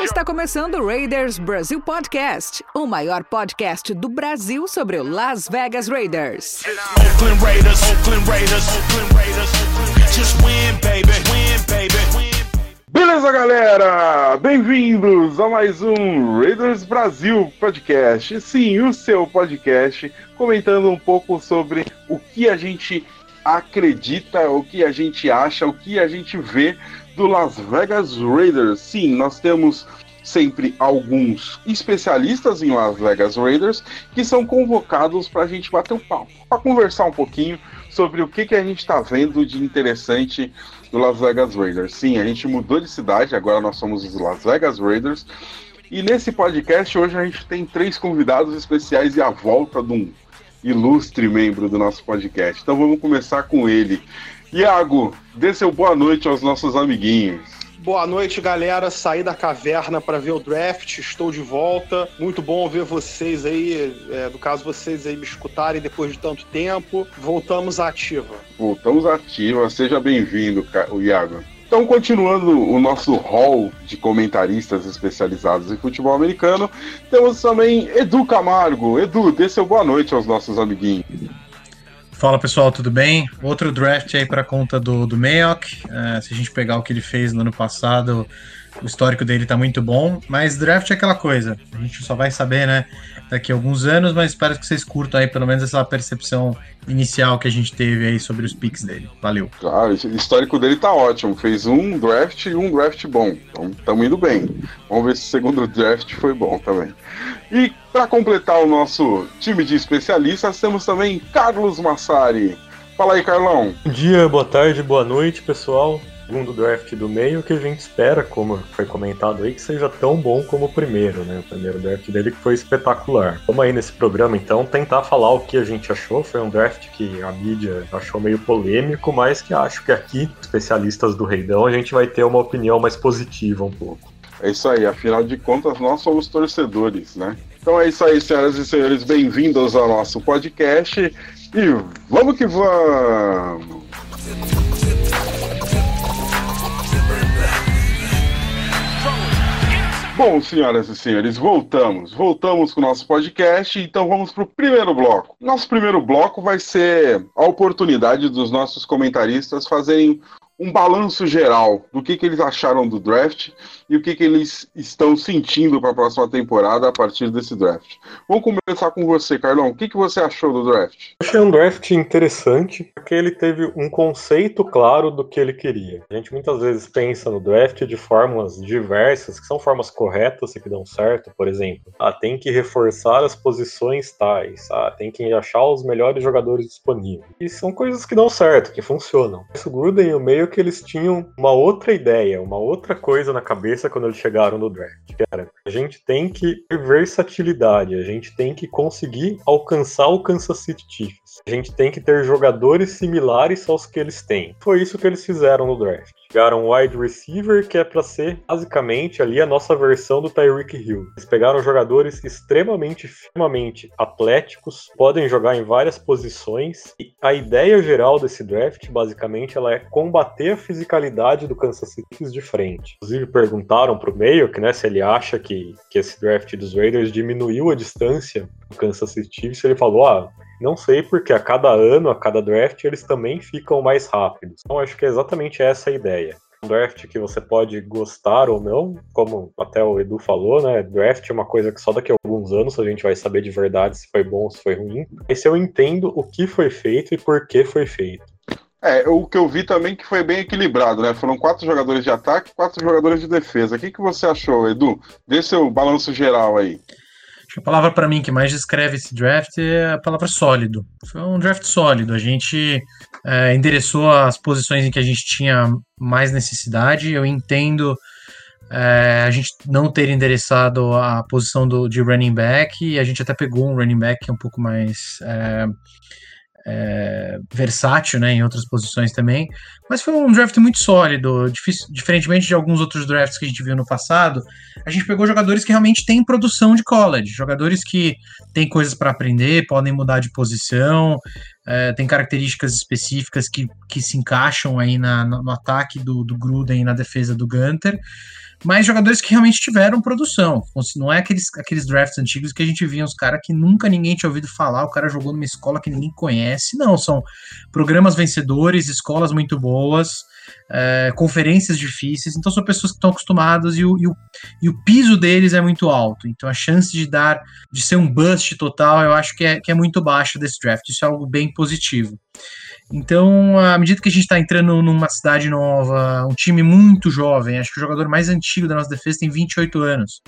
Está começando o Raiders Brasil Podcast, o maior podcast do Brasil sobre o Las Vegas Raiders. Oakland Raiders, Oakland Raiders, Oakland Raiders. Just win, baby, win, baby, win. Beleza, galera? Bem-vindos a mais um Raiders Brasil Podcast. Sim, o seu podcast comentando um pouco sobre o que a gente acredita, o que a gente acha, o que a gente vê do Las Vegas Raiders. Sim, nós temos sempre alguns especialistas em Las Vegas Raiders que são convocados para a gente bater um papo, para conversar um pouquinho sobre o que, que a gente está vendo de interessante do Las Vegas Raiders. Sim, a gente mudou de cidade, agora nós somos os Las Vegas Raiders. E nesse podcast hoje a gente tem três convidados especiais e a volta de um ilustre membro do nosso podcast. Então vamos começar com ele. Iago, dê seu boa noite aos nossos amiguinhos. Boa noite, galera. Saí da caverna para ver o draft. Estou de volta. Muito bom ver vocês aí. É, no caso, vocês aí me escutarem depois de tanto tempo. Voltamos à ativa. Voltamos ativa. Seja bem-vindo, Iago. Então, continuando o nosso hall de comentaristas especializados em futebol americano, temos também Edu Camargo. Edu, dê seu boa noite aos nossos amiguinhos. Fala pessoal, tudo bem? Outro draft aí para conta do, do Mayock. É, se a gente pegar o que ele fez no ano passado, o histórico dele tá muito bom. Mas draft é aquela coisa, a gente só vai saber, né, daqui a alguns anos, mas espero que vocês curtam aí pelo menos essa percepção inicial que a gente teve aí sobre os picks dele. Valeu. Claro, o histórico dele tá ótimo. Fez um draft e um draft bom. Então, estamos indo bem. Vamos ver se o segundo draft foi bom também. E para completar o nosso time de especialistas, temos também Carlos Massari. Fala aí, Carlão. Bom dia, boa tarde, boa noite, pessoal. Segundo draft do meio, que a gente espera, como foi comentado aí, que seja tão bom como o primeiro, né? O primeiro draft dele que foi espetacular. Vamos aí nesse programa, então, tentar falar o que a gente achou. Foi um draft que a mídia achou meio polêmico, mas que acho que aqui, especialistas do Reidão, a gente vai ter uma opinião mais positiva um pouco. É isso aí, afinal de contas, nós somos torcedores, né? Então é isso aí, senhoras e senhores, bem-vindos ao nosso podcast. E vamos que vamos! Bom, senhoras e senhores, voltamos. Voltamos com o nosso podcast, então vamos para o primeiro bloco. Nosso primeiro bloco vai ser a oportunidade dos nossos comentaristas fazerem um balanço geral do que, que eles acharam do draft e o que, que eles estão sentindo para a próxima temporada a partir desse draft. Vamos começar com você, Carlão. O que, que você achou do draft? Achei um draft interessante, porque ele teve um conceito claro do que ele queria. A gente muitas vezes pensa no draft de formas diversas, que são formas corretas e que dão certo, por exemplo. Ah, tem que reforçar as posições tais, ah, tem que achar os melhores jogadores disponíveis. E são coisas que dão certo, que funcionam. Mas o Gruden e o meio que eles tinham uma outra ideia, uma outra coisa na cabeça quando eles chegaram no draft. Era, a gente tem que ter versatilidade, a gente tem que conseguir alcançar o Kansas City Chiefs. A gente tem que ter jogadores similares aos que eles têm. Foi isso que eles fizeram no draft. Pegaram um wide receiver que é para ser basicamente ali a nossa versão do Tyreek Hill. Eles pegaram jogadores extremamente, firmemente atléticos, podem jogar em várias posições. E a ideia geral desse draft, basicamente, ela é combater a fisicalidade do Kansas City de frente. Inclusive perguntaram pro que, né, se ele acha que, que esse draft dos Raiders diminuiu a distância do Kansas City Chiefs. Ele falou, ah, não sei porque a cada ano, a cada draft, eles também ficam mais rápidos. Então acho que é exatamente essa a ideia. Um draft que você pode gostar ou não, como até o Edu falou, né? Draft é uma coisa que só daqui a alguns anos a gente vai saber de verdade se foi bom ou se foi ruim. Mas eu entendo o que foi feito e por que foi feito. É, o que eu vi também que foi bem equilibrado, né? Foram quatro jogadores de ataque, quatro jogadores de defesa. O que, que você achou, Edu? Dê seu balanço geral aí. A palavra para mim que mais descreve esse draft é a palavra sólido. Foi um draft sólido. A gente é, endereçou as posições em que a gente tinha mais necessidade. Eu entendo é, a gente não ter endereçado a posição do, de running back e a gente até pegou um running back é um pouco mais é, é, versátil né, em outras posições também. Mas foi um draft muito sólido, difícil, diferentemente de alguns outros drafts que a gente viu no passado. A gente pegou jogadores que realmente têm produção de college, jogadores que têm coisas para aprender, podem mudar de posição. É, tem características específicas que, que se encaixam aí na, no ataque do, do Gruden e na defesa do Gunter, mas jogadores que realmente tiveram produção. Não é aqueles, aqueles drafts antigos que a gente via os caras que nunca ninguém tinha ouvido falar, o cara jogou numa escola que ninguém conhece. Não, são programas vencedores, escolas muito boas, é, conferências difíceis, então são pessoas que estão acostumadas e o, e, o, e o piso deles é muito alto. Então a chance de dar, de ser um bust total, eu acho que é, que é muito baixa desse draft. Isso é algo bem positivo. Então, à medida que a gente está entrando numa cidade nova, um time muito jovem, acho que o jogador mais antigo da nossa defesa tem 28 anos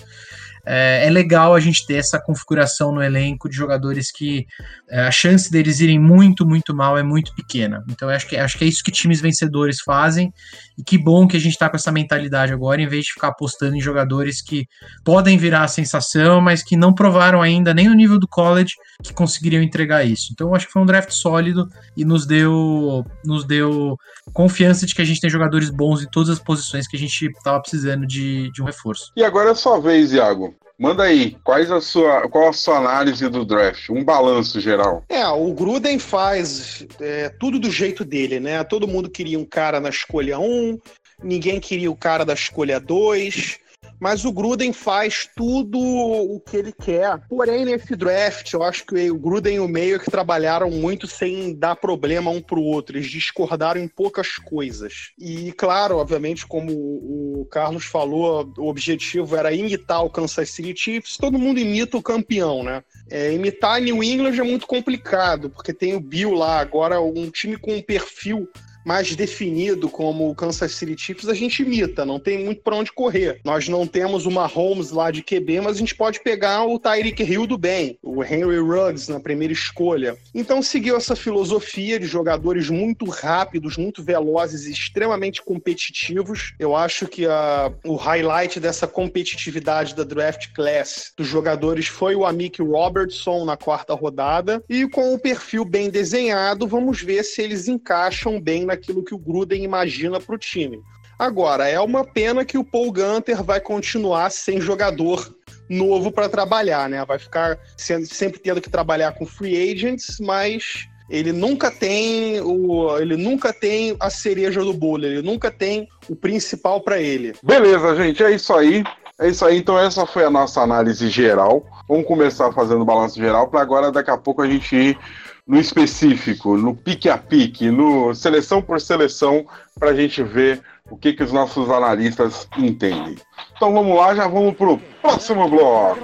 é, é, legal a gente ter essa configuração no elenco de jogadores que é, a chance deles irem muito, muito mal é muito pequena. Então acho que, acho que é isso que times vencedores fazem e que bom que a gente está com essa mentalidade agora, em vez de ficar apostando em jogadores que podem virar a sensação, mas que não provaram ainda, nem no nível do college, que conseguiriam entregar isso. Então acho que foi um draft sólido e nos deu, nos deu confiança de que a gente tem jogadores bons em todas as posições que a gente estava precisando de, de um reforço. E agora é sua vez, Iago. Manda aí, quais a sua, qual a sua análise do draft? Um balanço geral. É, o Gruden faz é, tudo do jeito dele, né? Todo mundo queria um cara na escolha 1, ninguém queria o cara da escolha 2 mas o Gruden faz tudo o que ele quer. Porém, nesse draft, eu acho que o Gruden e o Meio que trabalharam muito sem dar problema um pro outro. Eles discordaram em poucas coisas. E, claro, obviamente, como o Carlos falou, o objetivo era imitar o Kansas City Chiefs. Todo mundo imita o campeão, né? É, imitar New England é muito complicado, porque tem o Bill lá, agora um time com um perfil mais definido como o Kansas City Chiefs, a gente imita, não tem muito para onde correr. Nós não temos uma Holmes lá de QB, mas a gente pode pegar o Tyreek Hill do bem, o Henry Ruggs na primeira escolha. Então seguiu essa filosofia de jogadores muito rápidos, muito velozes e extremamente competitivos. Eu acho que a, o highlight dessa competitividade da draft class dos jogadores foi o Amik Robertson na quarta rodada e com o perfil bem desenhado, vamos ver se eles encaixam bem naquilo que o Gruden imagina para o time. Agora, é uma pena que o Paul Gunter vai continuar sem jogador novo para trabalhar, né? Vai ficar sendo, sempre tendo que trabalhar com free agents, mas ele nunca tem o ele nunca tem a cereja do bolo, ele nunca tem o principal para ele. Beleza, gente, é isso aí. É isso aí, então essa foi a nossa análise geral. Vamos começar fazendo balanço geral para agora daqui a pouco a gente ir no específico, no pique a pique, no seleção por seleção, para a gente ver o que, que os nossos analistas entendem. Então vamos lá, já vamos para o próximo bloco.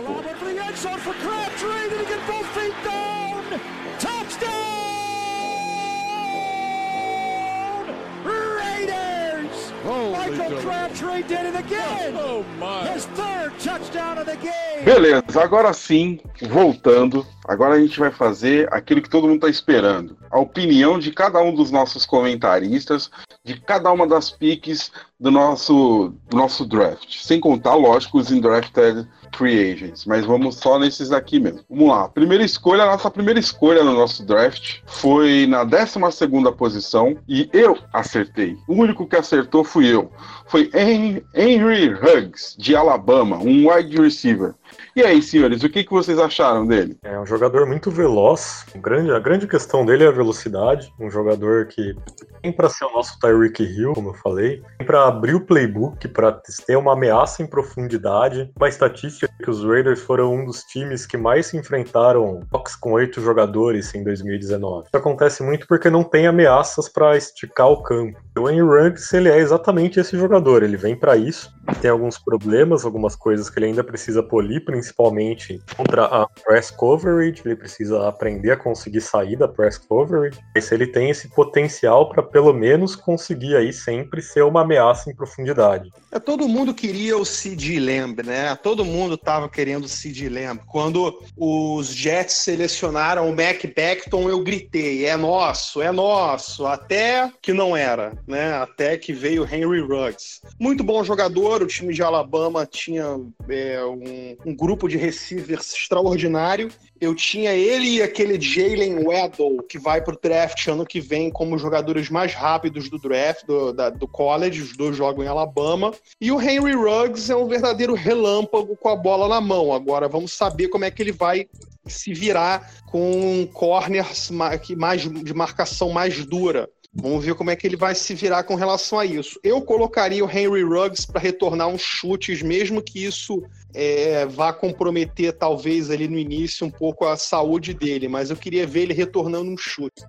Beleza, agora sim, voltando, agora a gente vai fazer aquilo que todo mundo está esperando. A opinião de cada um dos nossos comentaristas, de cada uma das piques do nosso, do nosso draft. Sem contar, lógico, os undrafted free agents, mas vamos só nesses aqui mesmo. Vamos lá. Primeira escolha, nossa primeira escolha no nosso draft foi na 12 posição e eu acertei. O único que acertou fui eu. Foi Henry Huggs, de Alabama, um wide receiver. E aí, senhores, o que, que vocês acharam dele? É um jogador muito veloz. Um grande, a grande questão dele é a velocidade. Um jogador que para ser o nosso Tyreek Hill, como eu falei, para abrir o playbook, para ter uma ameaça em profundidade. Uma estatística que os Raiders foram um dos times que mais se enfrentaram box com oito jogadores em 2019. Isso acontece muito porque não tem ameaças para esticar o campo. O Henry Ruggs, ele é exatamente esse jogador. Ele vem para isso. Tem alguns problemas, algumas coisas que ele ainda precisa polir, principalmente contra a press coverage, ele precisa aprender a conseguir sair da press coverage, mas ele tem esse potencial para pelo menos conseguir aí sempre ser uma ameaça em profundidade. É, todo mundo queria o Sid Lamb, né? Todo mundo tava querendo o Sid Lamb. Quando os Jets selecionaram o Mac Beckton, eu gritei, é nosso, é nosso, até que não era, né? Até que veio Henry Ruggs. Muito bom jogador, o time de Alabama tinha é, um, um grupo de receivers extraordinário. Eu tinha ele e aquele Jalen Weddle, que vai para o draft ano que vem como jogadores mais rápidos do draft, do, da, do college. Os dois jogam em Alabama. E o Henry Ruggs é um verdadeiro relâmpago com a bola na mão. Agora vamos saber como é que ele vai se virar com corners mais de marcação mais dura. Vamos ver como é que ele vai se virar com relação a isso. Eu colocaria o Henry Ruggs para retornar uns chutes, mesmo que isso é, vá comprometer, talvez, ali no início, um pouco a saúde dele, mas eu queria ver ele retornando um chute.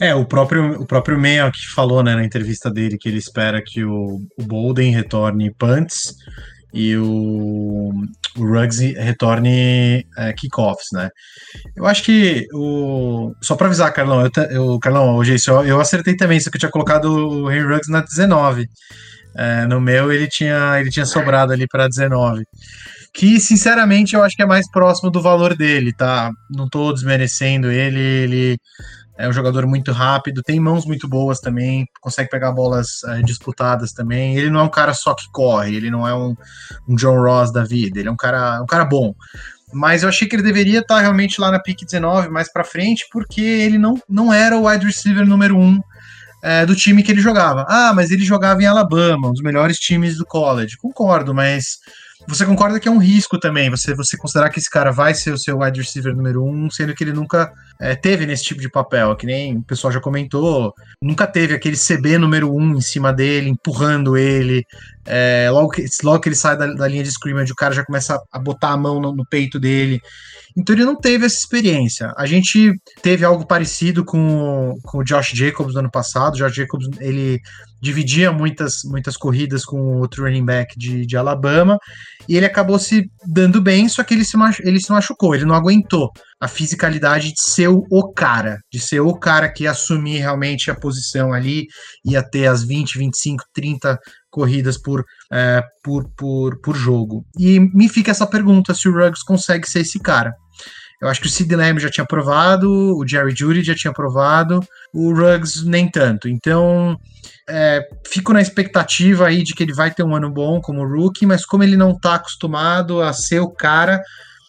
É, o próprio, o próprio Mayo que falou né, na entrevista dele que ele espera que o, o Bolden retorne punts e o, o Ruggs retorne é, kickoffs, né? Eu acho que o. Só pra avisar, Carlão, eu, eu, Carlão, hoje eu, eu acertei também, só que eu tinha colocado o Henry Ruggs na 19. É, no meu ele tinha, ele tinha sobrado ali para 19. Que, sinceramente, eu acho que é mais próximo do valor dele, tá? Não tô desmerecendo ele, ele é um jogador muito rápido, tem mãos muito boas também, consegue pegar bolas eh, disputadas também. Ele não é um cara só que corre, ele não é um, um John Ross da vida, ele é um cara, um cara bom. Mas eu achei que ele deveria estar realmente lá na pick 19, mais pra frente, porque ele não, não era o wide receiver número 1 eh, do time que ele jogava. Ah, mas ele jogava em Alabama, um dos melhores times do college. Concordo, mas você concorda que é um risco também, você, você considerar que esse cara vai ser o seu wide receiver número um, sendo que ele nunca é, teve nesse tipo de papel, que nem o pessoal já comentou, nunca teve aquele CB número um em cima dele, empurrando ele, é, logo, que, logo que ele sai da, da linha de scrimmage, o cara já começa a, botar a mão no, no peito dele, então ele não teve essa experiência. A gente teve algo parecido com, com o Josh Jacobs no ano passado. O Josh Jacobs ele dividia muitas, muitas corridas com outro running back de, de Alabama e ele acabou se dando bem, só que ele se, machu- ele se machucou, ele não aguentou a fisicalidade de ser o, cara, de ser o cara que assumir realmente a posição ali, ia ter as 20, 25, 30 corridas por, é, por, por, por jogo. E me fica essa pergunta se o Ruggs consegue ser esse cara. Eu acho que o Sid Lamb já tinha provado, o Jerry Judy já tinha provado, o Ruggs nem tanto. Então, é, fico na expectativa aí de que ele vai ter um ano bom como rookie, mas como ele não tá acostumado a ser o cara,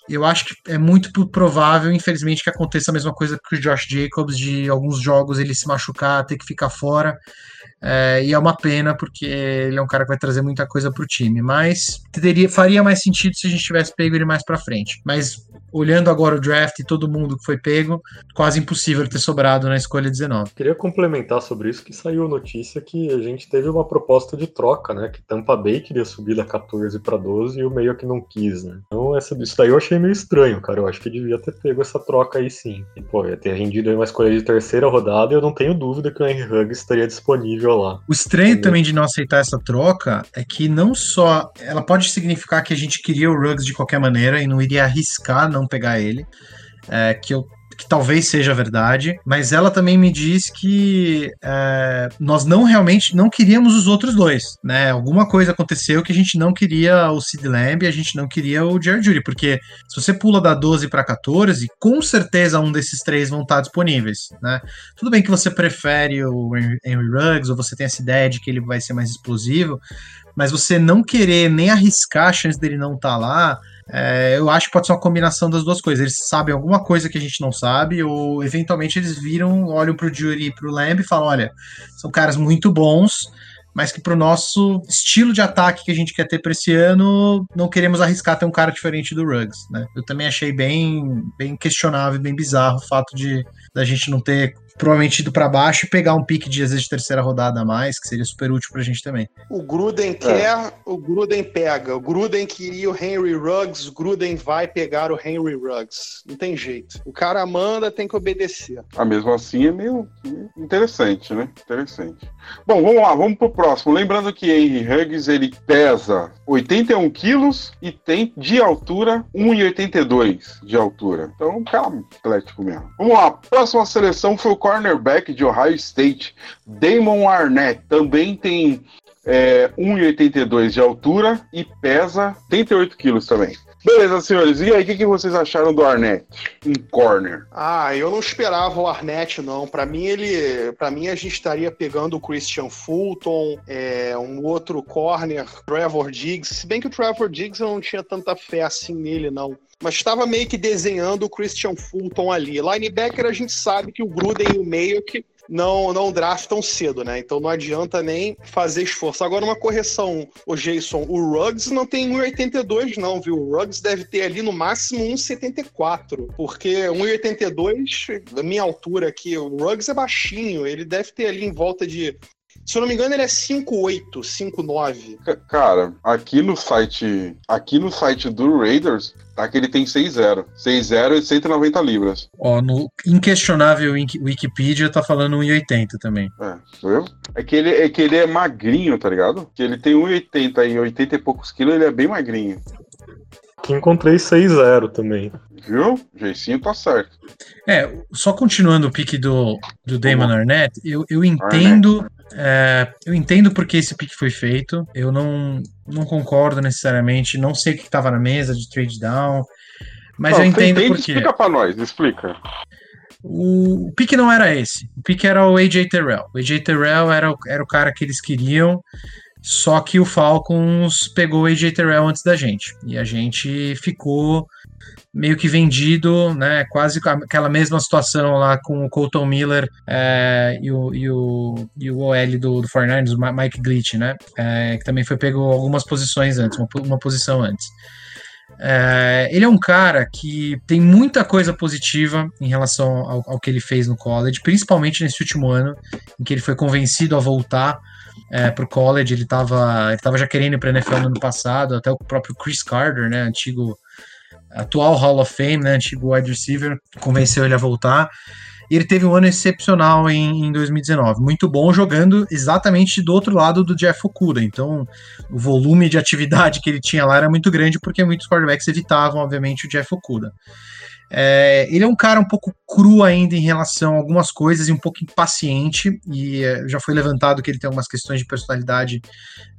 eu acho que é muito provável, infelizmente, que aconteça a mesma coisa que o Josh Jacobs, de alguns jogos ele se machucar, ter que ficar fora. É, e é uma pena, porque ele é um cara que vai trazer muita coisa pro time. Mas teria, faria mais sentido se a gente tivesse pego ele mais pra frente. Mas olhando agora o draft e todo mundo que foi pego, quase impossível ter sobrado na escolha 19. Queria complementar sobre isso que saiu notícia que a gente teve uma proposta de troca, né? Que Tampa Bay queria subir da 14 para 12 e o meio que não quis, né? Então essa, isso daí eu achei meio estranho, cara. Eu acho que devia ter pego essa troca aí sim. E, pô, ia ter rendido uma escolha de terceira rodada e eu não tenho dúvida que o Henry Huggs estaria disponível lá. O estranho também de não aceitar essa troca é que não só ela pode significar que a gente queria o Ruggs de qualquer maneira e não iria arriscar não pegar ele, é, que eu que talvez seja verdade, mas ela também me diz que é, nós não realmente não queríamos os outros dois, né? Alguma coisa aconteceu que a gente não queria o Sid Lamb e a gente não queria o Jerry Judy, porque se você pula da 12 para 14, com certeza um desses três vão estar disponíveis, né? Tudo bem que você prefere o Henry Ruggs ou você tem essa ideia de que ele vai ser mais explosivo, mas você não querer nem arriscar a chance dele não estar lá, é, eu acho que pode ser uma combinação das duas coisas. Eles sabem alguma coisa que a gente não sabe, ou eventualmente eles viram, olham pro Jury e pro Lamb e falam: olha, são caras muito bons, mas que pro nosso estilo de ataque que a gente quer ter para esse ano, não queremos arriscar ter um cara diferente do Ruggs, né? Eu também achei bem, bem questionável, bem bizarro o fato de da gente não ter provavelmente ido para baixo e pegar um pique de às vezes de terceira rodada a mais, que seria super útil pra gente também. O Gruden quer, o Gruden pega. O Gruden queria o Henry Ruggs, o Gruden vai pegar o Henry Ruggs. Não tem jeito. O cara manda, tem que obedecer. Ah, mesmo assim é meio interessante, né? Interessante. Bom, vamos lá, vamos pro próximo. Lembrando que Henry Huggs ele pesa 81 quilos e tem de altura 1,82 de altura. Então, um cara atlético mesmo. Vamos lá, próxima seleção foi o cornerback de Ohio State, Damon Arnett. Também tem é, 1,82 de altura e pesa 38 quilos também. Beleza, senhores. E aí, o que, que vocês acharam do Arnett? Um corner. Ah, eu não esperava o Arnett, não. Pra mim, ele. para mim, a gente estaria pegando o Christian Fulton, é, um outro corner, Trevor Diggs. Se bem que o Trevor Diggs eu não tinha tanta fé assim nele, não. Mas estava meio que desenhando o Christian Fulton ali. Linebacker, a gente sabe que o Gruden e o Mayock não, não draftam cedo, né? Então não adianta nem fazer esforço. Agora, uma correção, o Jason, o Ruggs não tem 1,82, não, viu? O Ruggs deve ter ali no máximo 1,74. Porque 1,82, da minha altura aqui, o Ruggs é baixinho, ele deve ter ali em volta de se eu não me engano, ele é 5'8, 5'9. Ca- Cara, aqui no site. Aqui no site do Raiders, tá que ele tem 6-0. 6-0 e 190 libras. Ó, no inquestionável Wiki- Wikipedia tá falando 1,80 também. É, viu? É que, ele, é que ele é magrinho, tá ligado? Que ele tem 1,80 e 80 e poucos quilos, ele é bem magrinho. Que encontrei 6-0 também. Viu? Jeicinho tá certo. É, só continuando o pique do, do Damon Arnett, eu, eu entendo. É, eu entendo porque esse pique foi feito. Eu não, não concordo necessariamente. Não sei o que estava na mesa de trade down. Mas Não, eu entendo entende? porque. Explica pra nós, explica. O, o pique não era esse. O pique era o AJ Terrell. O AJ Terrell era, o- era o cara que eles queriam. Só que o Falcons pegou o AJ Terrell antes da gente. E a gente ficou meio que vendido, né? Quase aquela mesma situação lá com o Colton Miller é, e, o, e, o, e o OL do, do 49ers, o Mike Glitch, né? É, que também foi pego algumas posições antes, uma, uma posição antes. É, ele é um cara que tem muita coisa positiva em relação ao, ao que ele fez no college, principalmente nesse último ano, em que ele foi convencido a voltar é, para o college. Ele estava ele tava já querendo ir para a NFL no ano passado, até o próprio Chris Carter, né, antigo atual Hall of Fame, né, antigo wide receiver, convenceu ele a voltar. E ele teve um ano excepcional em, em 2019, muito bom jogando exatamente do outro lado do Jeff Okuda. Então, o volume de atividade que ele tinha lá era muito grande, porque muitos quarterbacks evitavam, obviamente, o Jeff Okuda. É, ele é um cara um pouco cru ainda em relação a algumas coisas e um pouco impaciente, e é, já foi levantado que ele tem algumas questões de personalidade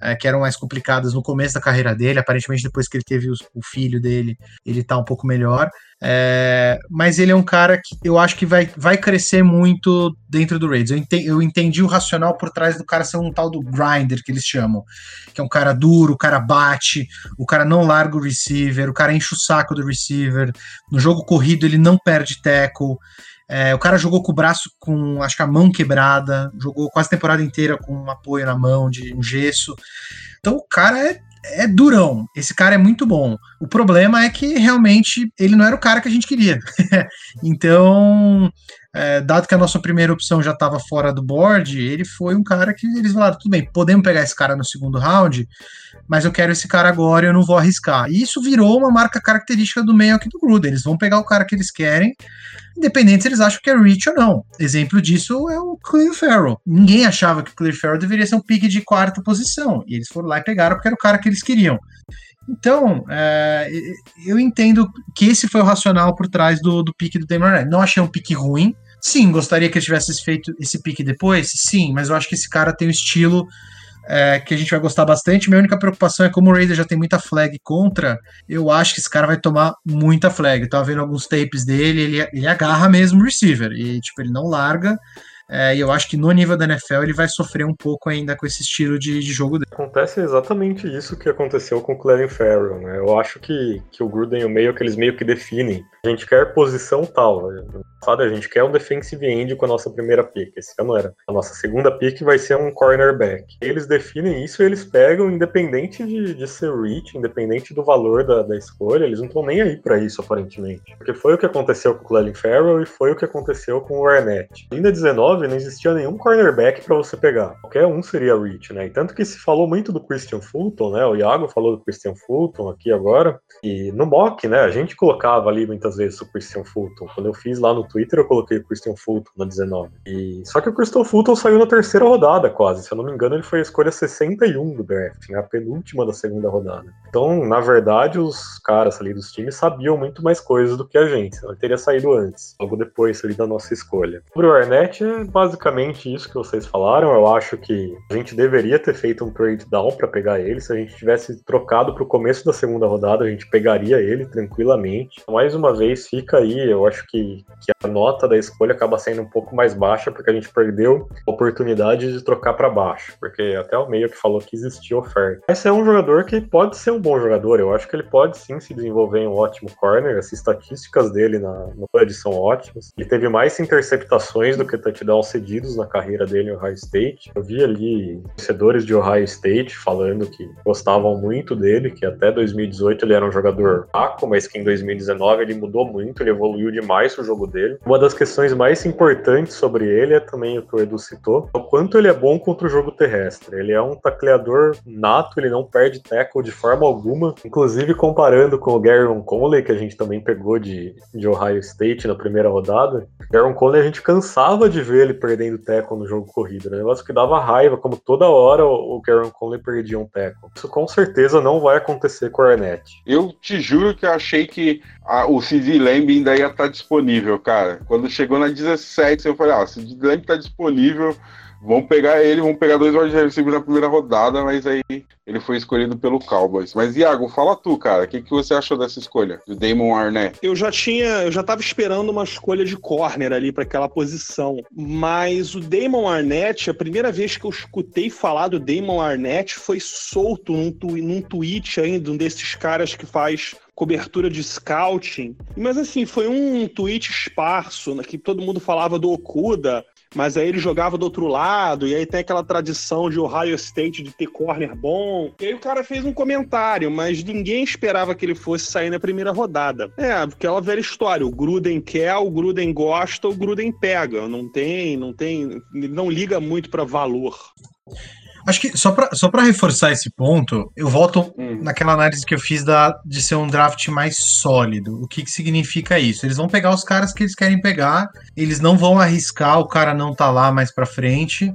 é, que eram mais complicadas no começo da carreira dele, aparentemente depois que ele teve o filho dele, ele tá um pouco melhor. É, mas ele é um cara que eu acho que vai, vai crescer muito dentro do Raiders. Eu entendi, eu entendi o racional por trás do cara ser um tal do grinder, que eles chamam. Que é um cara duro, o cara bate, o cara não larga o receiver, o cara enche o saco do receiver. No jogo corrido ele não perde tackle. É, o cara jogou com o braço com, acho que a mão quebrada, jogou quase a temporada inteira com um apoio na mão, de um gesso. Então o cara é, é durão. Esse cara é muito bom. O problema é que realmente ele não era o cara que a gente queria. então, é, dado que a nossa primeira opção já estava fora do board, ele foi um cara que eles falaram: tudo bem, podemos pegar esse cara no segundo round, mas eu quero esse cara agora e eu não vou arriscar. E isso virou uma marca característica do meio aqui do Gruden. Eles vão pegar o cara que eles querem, independente se eles acham que é rich ou não. Exemplo disso é o Cleo Farrell. Ninguém achava que o Cleo Farrell deveria ser um pique de quarta posição. E eles foram lá e pegaram porque era o cara que eles queriam. Então, é, eu entendo que esse foi o racional por trás do, do pique do Damon Arnett. Não achei um pique ruim. Sim, gostaria que ele tivesse feito esse pique depois. Sim, mas eu acho que esse cara tem um estilo é, que a gente vai gostar bastante. Minha única preocupação é como o Raider já tem muita flag contra, eu acho que esse cara vai tomar muita flag. Eu tava vendo alguns tapes dele, ele, ele agarra mesmo o receiver e tipo, ele não larga. É, e eu acho que no nível da NFL ele vai sofrer um pouco ainda com esse estilo de, de jogo dele. Acontece exatamente isso que aconteceu com o Clarence Farrell, né? Eu acho que, que o Gruden e o meio que eles meio que definem. A gente quer posição tal. Sabe, a gente quer um defensive end com a nossa primeira pick. Esse ano era. A nossa segunda pick vai ser um cornerback. Eles definem isso e eles pegam, independente de, de ser reach, independente do valor da, da escolha, eles não estão nem aí para isso, aparentemente. Porque foi o que aconteceu com o Clelin Farrell e foi o que aconteceu com o Arnett. Ainda 19 não existia nenhum cornerback para você pegar. Qualquer um seria reach, né? E tanto que se falou muito do Christian Fulton, né? O Iago falou do Christian Fulton aqui agora. E no mock, né? A gente colocava ali muitas vezes o Christian Fulton. Quando eu fiz lá no Twitter, eu coloquei o Christian Fulton na 19. E... Só que o Christian Fulton saiu na terceira rodada, quase. Se eu não me engano, ele foi a escolha 61 do draft, né? A penúltima da segunda rodada. Então, na verdade, os caras ali dos times sabiam muito mais coisas do que a gente. Ele teria saído antes, logo depois ali da nossa escolha. Sobre o Arnett, é basicamente isso que vocês falaram. Eu acho que a gente deveria ter feito um trade down para pegar ele. Se a gente tivesse trocado para o começo da segunda rodada, a gente pegaria ele tranquilamente. Mais uma vez, fica aí. Eu acho que, que a nota da escolha acaba sendo um pouco mais baixa, porque a gente perdeu a oportunidade de trocar para baixo. Porque até o meio que falou que existia oferta. Esse é um jogador que pode ser um bom jogador. Eu acho que ele pode sim se desenvolver em um ótimo corner. As estatísticas dele na, no são ótimas. Ele teve mais interceptações do que touchdowns cedidos na carreira dele em Ohio State. Eu vi ali torcedores de Ohio State falando que gostavam muito dele, que até 2018 ele era um jogador fraco, mas que em 2019 ele mudou muito, ele evoluiu demais o jogo dele. Uma das questões mais importantes sobre ele é também o que o Edu citou, o quanto ele é bom contra o jogo terrestre. Ele é um tacleador nato, ele não perde tackle de forma alguma, inclusive comparando com o Garron Conley, que a gente também pegou de, de Ohio State na primeira rodada. Garron Conley a gente cansava de ver ele perdendo tackle no jogo corrido, né? negócio que dava raiva, como toda hora o Garron Conley perdia um tackle. Isso com certeza não vai acontecer com o Arnett. Eu te juro que eu achei que a, o CD Lamb ainda ia estar disponível, cara. Quando chegou na 17, eu falei, ah, o CD Lamb está disponível, Vamos pegar ele, vamos pegar dois wide receivers na primeira rodada, mas aí ele foi escolhido pelo Cowboys. Mas Iago, fala tu, cara, o que, que você achou dessa escolha do Damon Arnett? Eu já tinha, eu já tava esperando uma escolha de corner ali para aquela posição, mas o Damon Arnett, a primeira vez que eu escutei falar do Damon Arnett foi solto num, tu, num tweet ainda, um desses caras que faz cobertura de scouting. Mas assim, foi um tweet esparso, né, que todo mundo falava do Okuda, mas aí ele jogava do outro lado, e aí tem aquela tradição de Ohio State de ter corner bom. E aí o cara fez um comentário, mas ninguém esperava que ele fosse sair na primeira rodada. É, aquela velha história, o Gruden quer, o Gruden gosta, o Gruden pega. Não tem, não tem, não liga muito para valor. Acho que só para só reforçar esse ponto, eu volto hum. naquela análise que eu fiz da, de ser um draft mais sólido. O que, que significa isso? Eles vão pegar os caras que eles querem pegar, eles não vão arriscar o cara não tá lá mais para frente,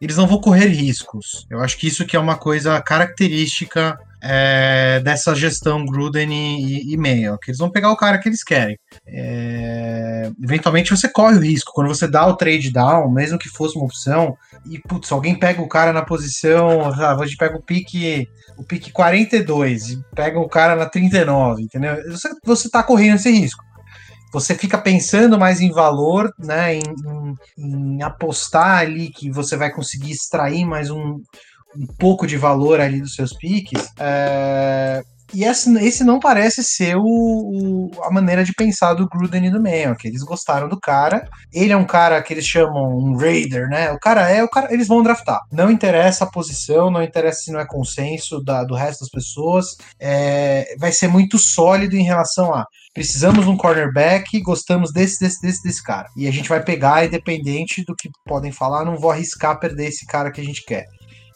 eles não vão correr riscos. Eu acho que isso que é uma coisa característica é, dessa gestão Gruden e, e Mayo, que eles vão pegar o cara que eles querem. É, eventualmente você corre o risco, quando você dá o trade down, mesmo que fosse uma opção, e putz, alguém pega o cara na posição, a gente pega o pique, o pique 42 e pega o cara na 39, entendeu? Você, você tá correndo esse risco você fica pensando mais em valor, né, em, em, em, apostar ali que você vai conseguir extrair mais um, um pouco de valor ali dos seus piques. É, e esse, não parece ser o, o, a maneira de pensar do Gruden e do que eles gostaram do cara. Ele é um cara que eles chamam um raider, né? O cara é o cara, eles vão draftar. Não interessa a posição, não interessa se não é consenso da, do resto das pessoas. É, vai ser muito sólido em relação a precisamos de um cornerback, gostamos desse, desse, desse, desse cara. E a gente vai pegar, independente do que podem falar, não vou arriscar perder esse cara que a gente quer.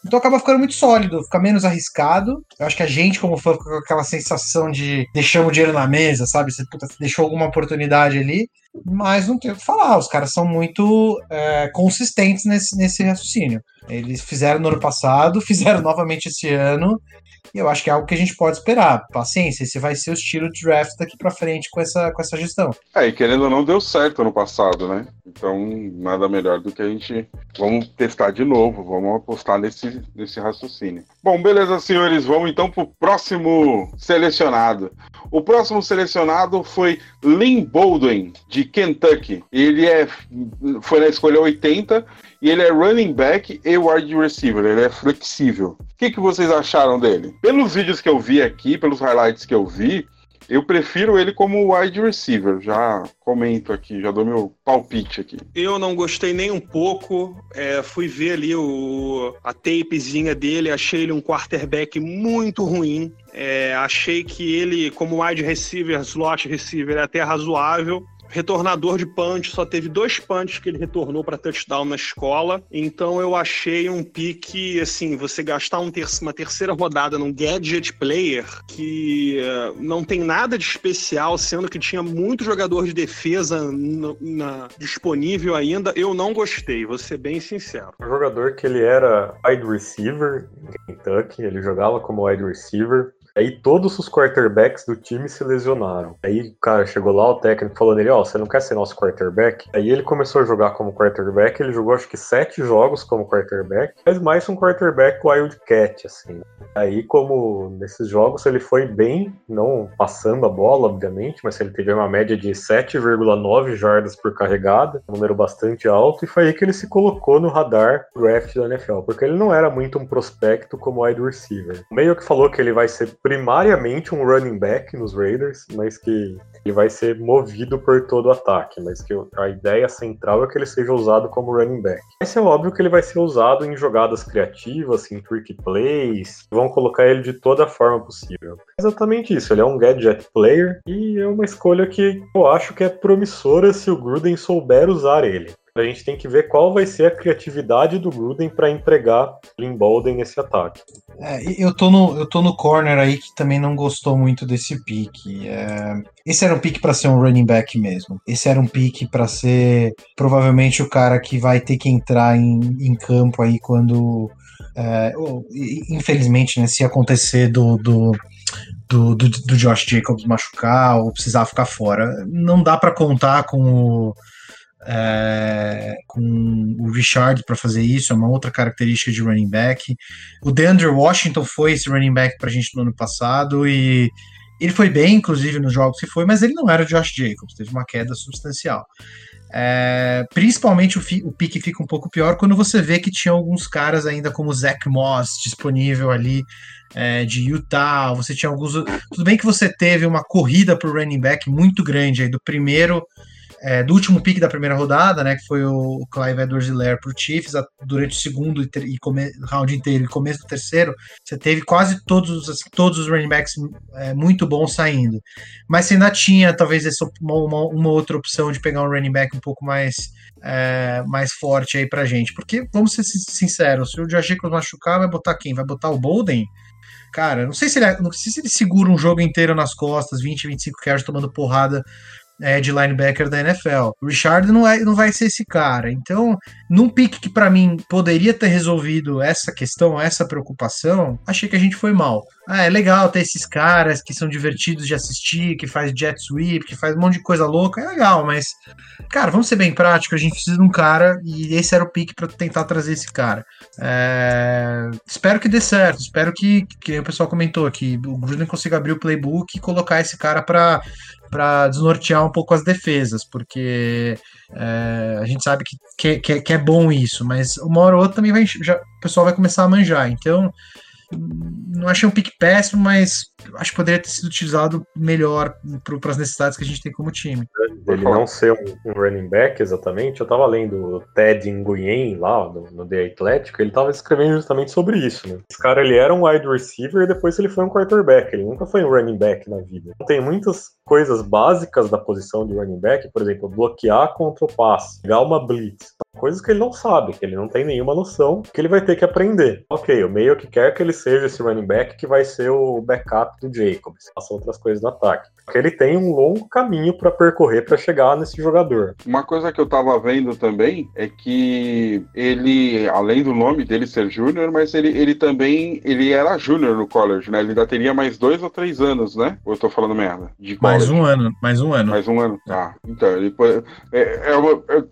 Então acaba ficando muito sólido, fica menos arriscado. Eu acho que a gente, como fã, fica com aquela sensação de deixamos o dinheiro na mesa, sabe? Você puta, deixou alguma oportunidade ali, mas não tem o que falar. Os caras são muito é, consistentes nesse, nesse raciocínio. Eles fizeram no ano passado, fizeram novamente esse ano, e eu acho que é algo que a gente pode esperar. Paciência, esse vai ser o estilo de draft daqui para frente com essa, com essa gestão. É, e querendo ou não, deu certo ano passado, né? Então, nada melhor do que a gente. Vamos testar de novo, vamos apostar nesse, nesse raciocínio. Bom, beleza, senhores, vamos então pro próximo selecionado. O próximo selecionado foi Lynn Baldwin, de Kentucky. Ele é, foi na escolha 80 e ele é running back e wide receiver, ele é flexível. O que, que vocês acharam dele? Pelos vídeos que eu vi aqui, pelos highlights que eu vi, eu prefiro ele como wide receiver. Já comento aqui, já dou meu palpite aqui. Eu não gostei nem um pouco. É, fui ver ali o, a tapezinha dele, achei ele um quarterback muito ruim. É, achei que ele, como wide receiver, slot receiver, é até razoável retornador de punch, só teve dois punches que ele retornou para touchdown na escola. Então eu achei um pique, assim, você gastar um ter uma terceira rodada num gadget player que uh, não tem nada de especial, sendo que tinha muito jogador de defesa na, disponível ainda, eu não gostei, vou ser bem sincero. Um jogador que ele era wide receiver em Kentucky, ele jogava como wide receiver, Aí todos os quarterbacks do time se lesionaram. Aí o cara chegou lá, o técnico falou nele, ó, oh, você não quer ser nosso quarterback? Aí ele começou a jogar como quarterback, ele jogou acho que sete jogos como quarterback, mas mais um quarterback wildcat, assim. Aí, como nesses jogos ele foi bem, não passando a bola, obviamente, mas ele teve uma média de 7,9 jardas por carregada, um número bastante alto, e foi aí que ele se colocou no radar draft da NFL, porque ele não era muito um prospecto como wide receiver. Meio que falou que ele vai ser primariamente um running back nos Raiders, mas que ele vai ser movido por todo o ataque, mas que a ideia central é que ele seja usado como running back. Mas é óbvio que ele vai ser usado em jogadas criativas, em trick plays, vão colocar ele de toda forma possível. Exatamente isso, ele é um gadget player e é uma escolha que eu acho que é promissora se o Gruden souber usar ele. A gente tem que ver qual vai ser a criatividade do Gruden para empregar Lynn Bolden nesse ataque. É, eu, tô no, eu tô no corner aí que também não gostou muito desse pique. É, esse era um pique para ser um running back mesmo. Esse era um pique para ser provavelmente o cara que vai ter que entrar em, em campo aí quando. É, infelizmente, né, se acontecer do, do do, do, do, Josh Jacobs machucar ou precisar ficar fora. Não dá para contar com o, é, com o Richard para fazer isso, é uma outra característica de running back. O DeAndre Washington foi esse running back para a gente no ano passado e ele foi bem, inclusive, nos jogos que foi, mas ele não era o Josh Jacobs, teve uma queda substancial. É, principalmente o, o pique fica um pouco pior quando você vê que tinha alguns caras ainda como Zach Moss disponível ali é, de Utah. Você tinha alguns. Tudo bem que você teve uma corrida por running back muito grande aí do primeiro é, do último pique da primeira rodada, né, que foi o Clive Edwards-Helaire para o Chiefs, a, durante o segundo e, e come, round inteiro e começo do terceiro, você teve quase todos, assim, todos os running backs é, muito bons saindo. Mas você ainda tinha, talvez, essa, uma, uma, uma, outra opção de pegar um running back um pouco mais, é, mais forte aí pra gente. Porque, vamos ser sinceros, se o Josh Jacobs machucar, vai botar quem? Vai botar o Bolden? Cara, não sei se ele, não sei se ele segura um jogo inteiro nas costas, 20, 25 cards tomando porrada é, de linebacker da NFL. O Richard não, é, não vai ser esse cara. Então, num pique que para mim poderia ter resolvido essa questão, essa preocupação, achei que a gente foi mal. Ah, é legal ter esses caras que são divertidos de assistir, que faz jet sweep, que faz um monte de coisa louca, é legal, mas, cara, vamos ser bem práticos, a gente precisa de um cara e esse era o pique para tentar trazer esse cara. É... Espero que dê certo, espero que, que o pessoal comentou, que o Gruden consiga abrir o playbook e colocar esse cara para para desnortear um pouco as defesas, porque é, a gente sabe que, que, que, é bom isso, mas uma hora ou outra também vai, já, o pessoal vai começar a manjar. Então, não achei um pique péssimo, mas acho que poderia ter sido utilizado melhor para as necessidades que a gente tem como time. Ele não ser um, um running back exatamente, eu estava lendo o Ted Nguyen lá no, no The Athletic, ele estava escrevendo justamente sobre isso. Né? Esse cara ele era um wide receiver e depois ele foi um quarterback, ele nunca foi um running back na vida. Tem muitas coisas básicas da posição de running back, por exemplo, bloquear contra o passe, pegar uma blitz, coisas que ele não sabe, que ele não tem nenhuma noção, que ele vai ter que aprender. Ok, o meio que quer que ele seja esse running back que vai ser o backup do Jacobs, faça outras coisas no ataque. Porque ele tem um longo caminho para percorrer para chegar nesse jogador. Uma coisa que eu tava vendo também é que ele, além do nome dele ser júnior, mas ele, ele também ele era júnior no college, né? Ele ainda teria mais dois ou três anos, né? Ou eu tô falando merda? mais um ano, mais um ano. Mais um ano, tá. Então, ele é, é, uma, é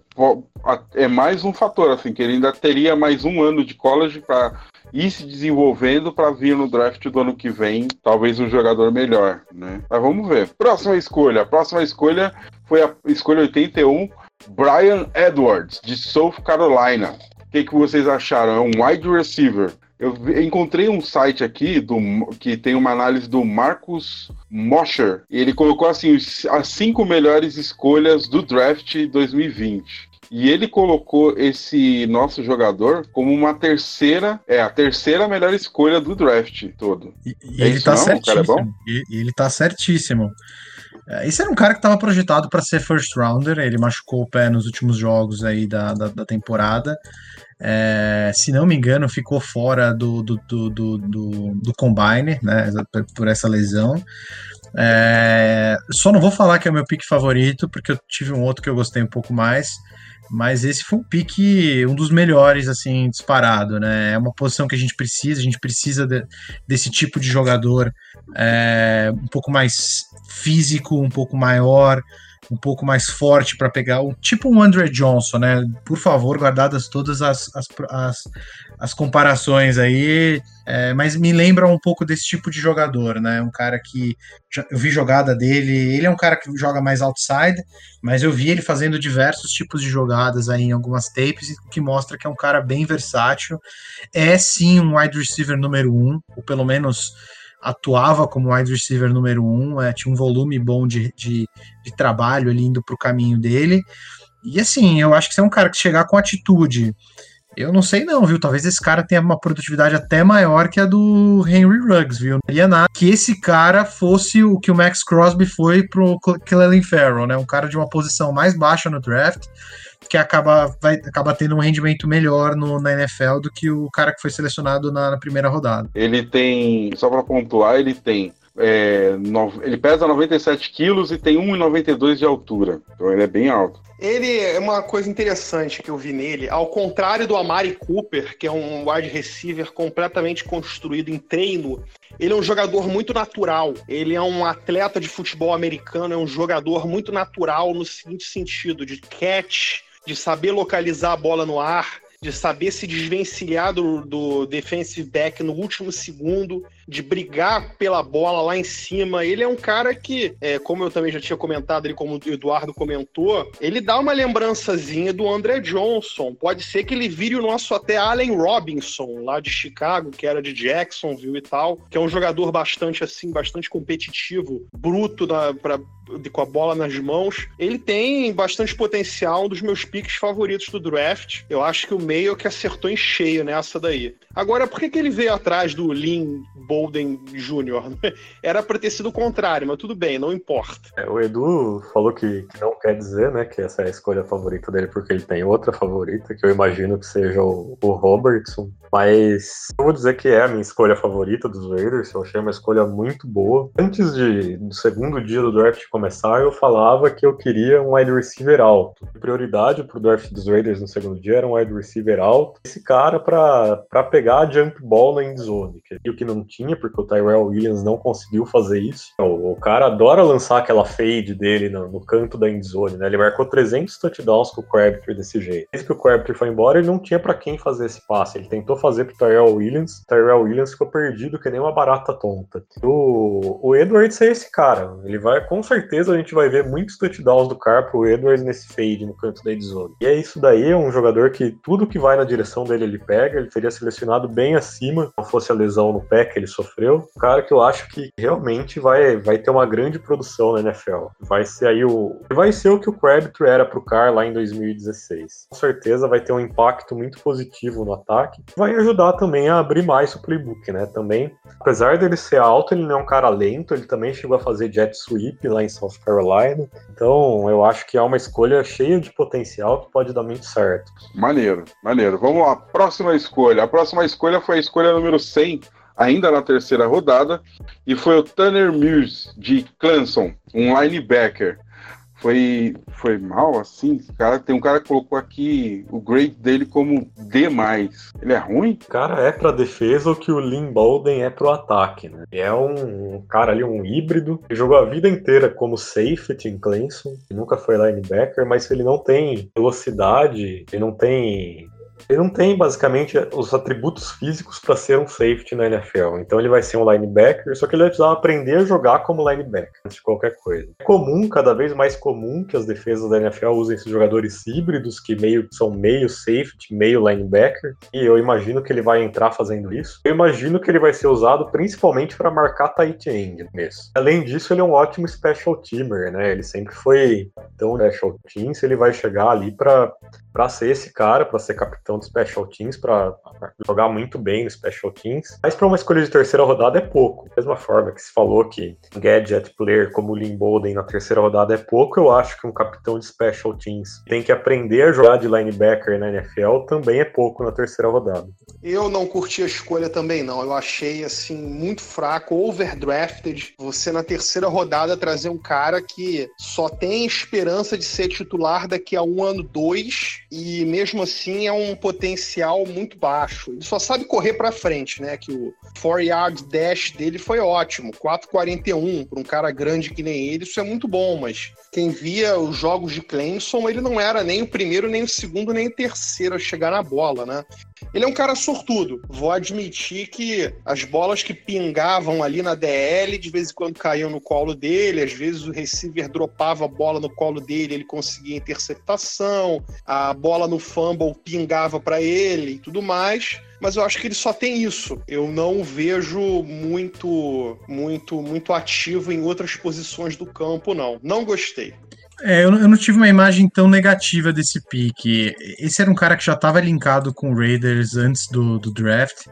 é mais um fator, assim, que ele ainda teria mais um ano de college para ir se desenvolvendo para vir no draft do ano que vem, talvez um jogador melhor, né? Mas vamos ver. Próxima escolha. Próxima escolha foi a escolha 81, Brian Edwards, de South Carolina. O que, que vocês acharam? É um wide receiver. Eu encontrei um site aqui do, que tem uma análise do Marcus Mosher. Ele colocou assim as cinco melhores escolhas do draft 2020. E ele colocou esse nosso jogador como uma terceira, é a terceira melhor escolha do draft todo. E, e é ele tá não? certíssimo. É e, e, ele tá certíssimo. É, esse era um cara que estava projetado para ser first rounder, ele machucou o pé nos últimos jogos aí da, da, da temporada. É, se não me engano, ficou fora do, do, do, do, do, do Combine, né, por essa lesão. É, só não vou falar que é o meu pick favorito, porque eu tive um outro que eu gostei um pouco mais. Mas esse foi um pique, um dos melhores, assim, disparado, né? É uma posição que a gente precisa, a gente precisa de, desse tipo de jogador é, um pouco mais físico, um pouco maior, um pouco mais forte para pegar, o tipo um Andre Johnson, né? Por favor, guardadas todas as, as, as, as comparações aí, é, mas me lembra um pouco desse tipo de jogador, né? Um cara que eu vi jogada dele, ele é um cara que joga mais outside, mas eu vi ele fazendo diversos tipos de jogadas aí em algumas tapes, que mostra que é um cara bem versátil. É sim um wide receiver número um, ou pelo menos atuava como wide receiver número um, é, tinha um volume bom de, de, de trabalho ali indo para o caminho dele. E assim, eu acho que você é um cara que chegar com atitude. Eu não sei não, viu? Talvez esse cara tenha uma produtividade até maior que a do Henry Ruggs, viu? Não queria nada que esse cara fosse o que o Max Crosby foi pro Clelin Farrell, né? Um cara de uma posição mais baixa no draft, que acaba, vai, acaba tendo um rendimento melhor no, na NFL do que o cara que foi selecionado na, na primeira rodada. Ele tem, só para pontuar, ele tem é, no, ele pesa 97 quilos e tem 1,92 de altura. Então ele é bem alto. Ele é uma coisa interessante que eu vi nele, ao contrário do Amari Cooper, que é um wide receiver completamente construído em treino, ele é um jogador muito natural. Ele é um atleta de futebol americano, é um jogador muito natural no seguinte sentido, de catch, de saber localizar a bola no ar, de saber se desvencilhar do, do defensive back no último segundo, de brigar pela bola lá em cima. Ele é um cara que, é, como eu também já tinha comentado, ele como o Eduardo comentou, ele dá uma lembrançazinha do André Johnson. Pode ser que ele vire o nosso até Allen Robinson, lá de Chicago, que era de Jacksonville e tal, que é um jogador bastante assim, bastante competitivo, bruto na, pra, com a bola nas mãos. Ele tem bastante potencial, um dos meus picks favoritos do draft. Eu acho que o meio que acertou em cheio nessa daí. Agora, por que, que ele veio atrás do Lin Bolden Jr.? Era para ter sido o contrário, mas tudo bem, não importa. É, o Edu falou que, que, não quer dizer, né, que essa é a escolha favorita dele, porque ele tem outra favorita, que eu imagino que seja o, o Robertson. Mas eu vou dizer que é a minha escolha favorita dos Raiders. Eu achei uma escolha muito boa. Antes de, do segundo dia do draft começar, eu falava que eu queria um wide receiver alto. A prioridade pro draft dos Raiders no segundo dia era um wide receiver alto. Esse cara para pegar a jump ball na end zone, que é o que não tinha, porque o Tyrell Williams não conseguiu fazer isso. O, o cara adora lançar aquela fade dele no, no, canto da end zone, né? Ele marcou 300 touchdowns com o Crabtree desse jeito. Desde que o Crabtree foi embora, ele não tinha para quem fazer esse passe. Ele tentou fazer pro Tyrell Williams. Tyrell Williams ficou perdido que nem uma barata tonta. O, o Edwards é esse cara. Ele vai, com certeza, a gente vai ver muitos touchdowns do cara pro Edwards nesse fade no canto da endzone. E é isso daí, é um jogador que tudo que vai na direção dele ele pega. Ele teria selecionado bem acima, se não fosse a lesão no pé que ele sofreu. Um cara que eu acho que realmente vai, vai ter uma grande produção na NFL. Vai ser aí o. Vai ser o que o Crabtree era pro Car lá em 2016. Com certeza vai ter um impacto muito positivo no ataque. Vai vai ajudar também a abrir mais o playbook, né? Também, apesar dele ser alto, ele não é um cara lento, ele também chegou a fazer jet sweep lá em South Carolina. Então, eu acho que é uma escolha cheia de potencial que pode dar muito certo. Maneiro, maneiro. Vamos lá, próxima escolha. A próxima escolha foi a escolha número 100, ainda na terceira rodada, e foi o Tanner Mills, de Clemson, um linebacker foi, foi mal, assim. Cara, tem um cara que colocou aqui o grade dele como D. Ele é ruim? Cara, é pra defesa o que o Lynn Bolden é pro ataque, né? É um, um cara ali, um híbrido. Ele jogou a vida inteira como safety em Clemson. Nunca foi linebacker, mas ele não tem velocidade, ele não tem ele não tem basicamente os atributos físicos para ser um safety na NFL. Então ele vai ser um linebacker, só que ele vai precisar aprender a jogar como linebacker antes de qualquer coisa. É comum, cada vez mais comum, que as defesas da NFL usem esses jogadores híbridos que meio são meio safety, meio linebacker. E eu imagino que ele vai entrar fazendo isso. Eu imagino que ele vai ser usado principalmente para marcar tight end mesmo. Além disso, ele é um ótimo special teamer, né? Ele sempre foi tão special team, se ele vai chegar ali para ser esse cara, para ser capitão capitão do Special Teams para jogar muito bem no Special Teams. Mas para uma escolha de terceira rodada é pouco. Da mesma forma que se falou que um gadget player como o Lynn Bolden na terceira rodada é pouco, eu acho que um capitão de Special Teams tem que aprender a jogar de linebacker na NFL também é pouco na terceira rodada. Eu não curti a escolha também, não. Eu achei, assim, muito fraco, overdrafted. Você na terceira rodada trazer um cara que só tem esperança de ser titular daqui a um ano, dois, e mesmo assim é um potencial muito baixo. Ele só sabe correr para frente, né? Que o 4 yard dash dele foi ótimo, 4,41 para um cara grande que nem ele, isso é muito bom, mas quem via os jogos de Clemson, ele não era nem o primeiro, nem o segundo, nem o terceiro a chegar na bola, né? Ele é um cara sortudo. Vou admitir que as bolas que pingavam ali na DL, de vez em quando caíam no colo dele, às vezes o receiver dropava a bola no colo dele, ele conseguia interceptação, a bola no fumble pingava para ele e tudo mais mas eu acho que ele só tem isso. Eu não vejo muito, muito, muito ativo em outras posições do campo, não. Não gostei. É, eu, não, tive uma imagem tão negativa desse pique. Esse era um cara que já estava linkado com o Raiders antes do, do draft.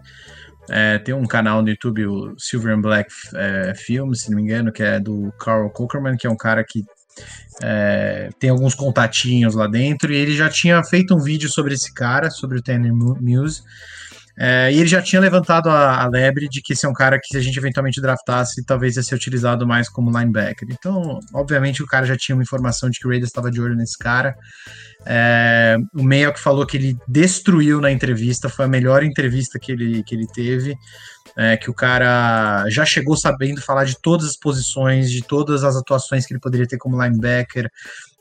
É, tem um canal no YouTube, o Silver and Black é, Films, se não me engano, que é do Carl Cockerman, que é um cara que é, tem alguns contatinhos lá dentro, e ele já tinha feito um vídeo sobre esse cara, sobre o Tanner Muse, é, e ele já tinha levantado a, a, lebre de que esse é um cara que, se a gente eventualmente draftasse, talvez ia ser utilizado mais como linebacker. Então, obviamente, o cara já tinha uma informação de que o Raiders estava de olho nesse cara. É, o Mayo que falou que ele destruiu na entrevista, foi a melhor entrevista que ele, que ele teve. É, que o cara já chegou sabendo falar de todas as posições, de todas as atuações que ele poderia ter como linebacker,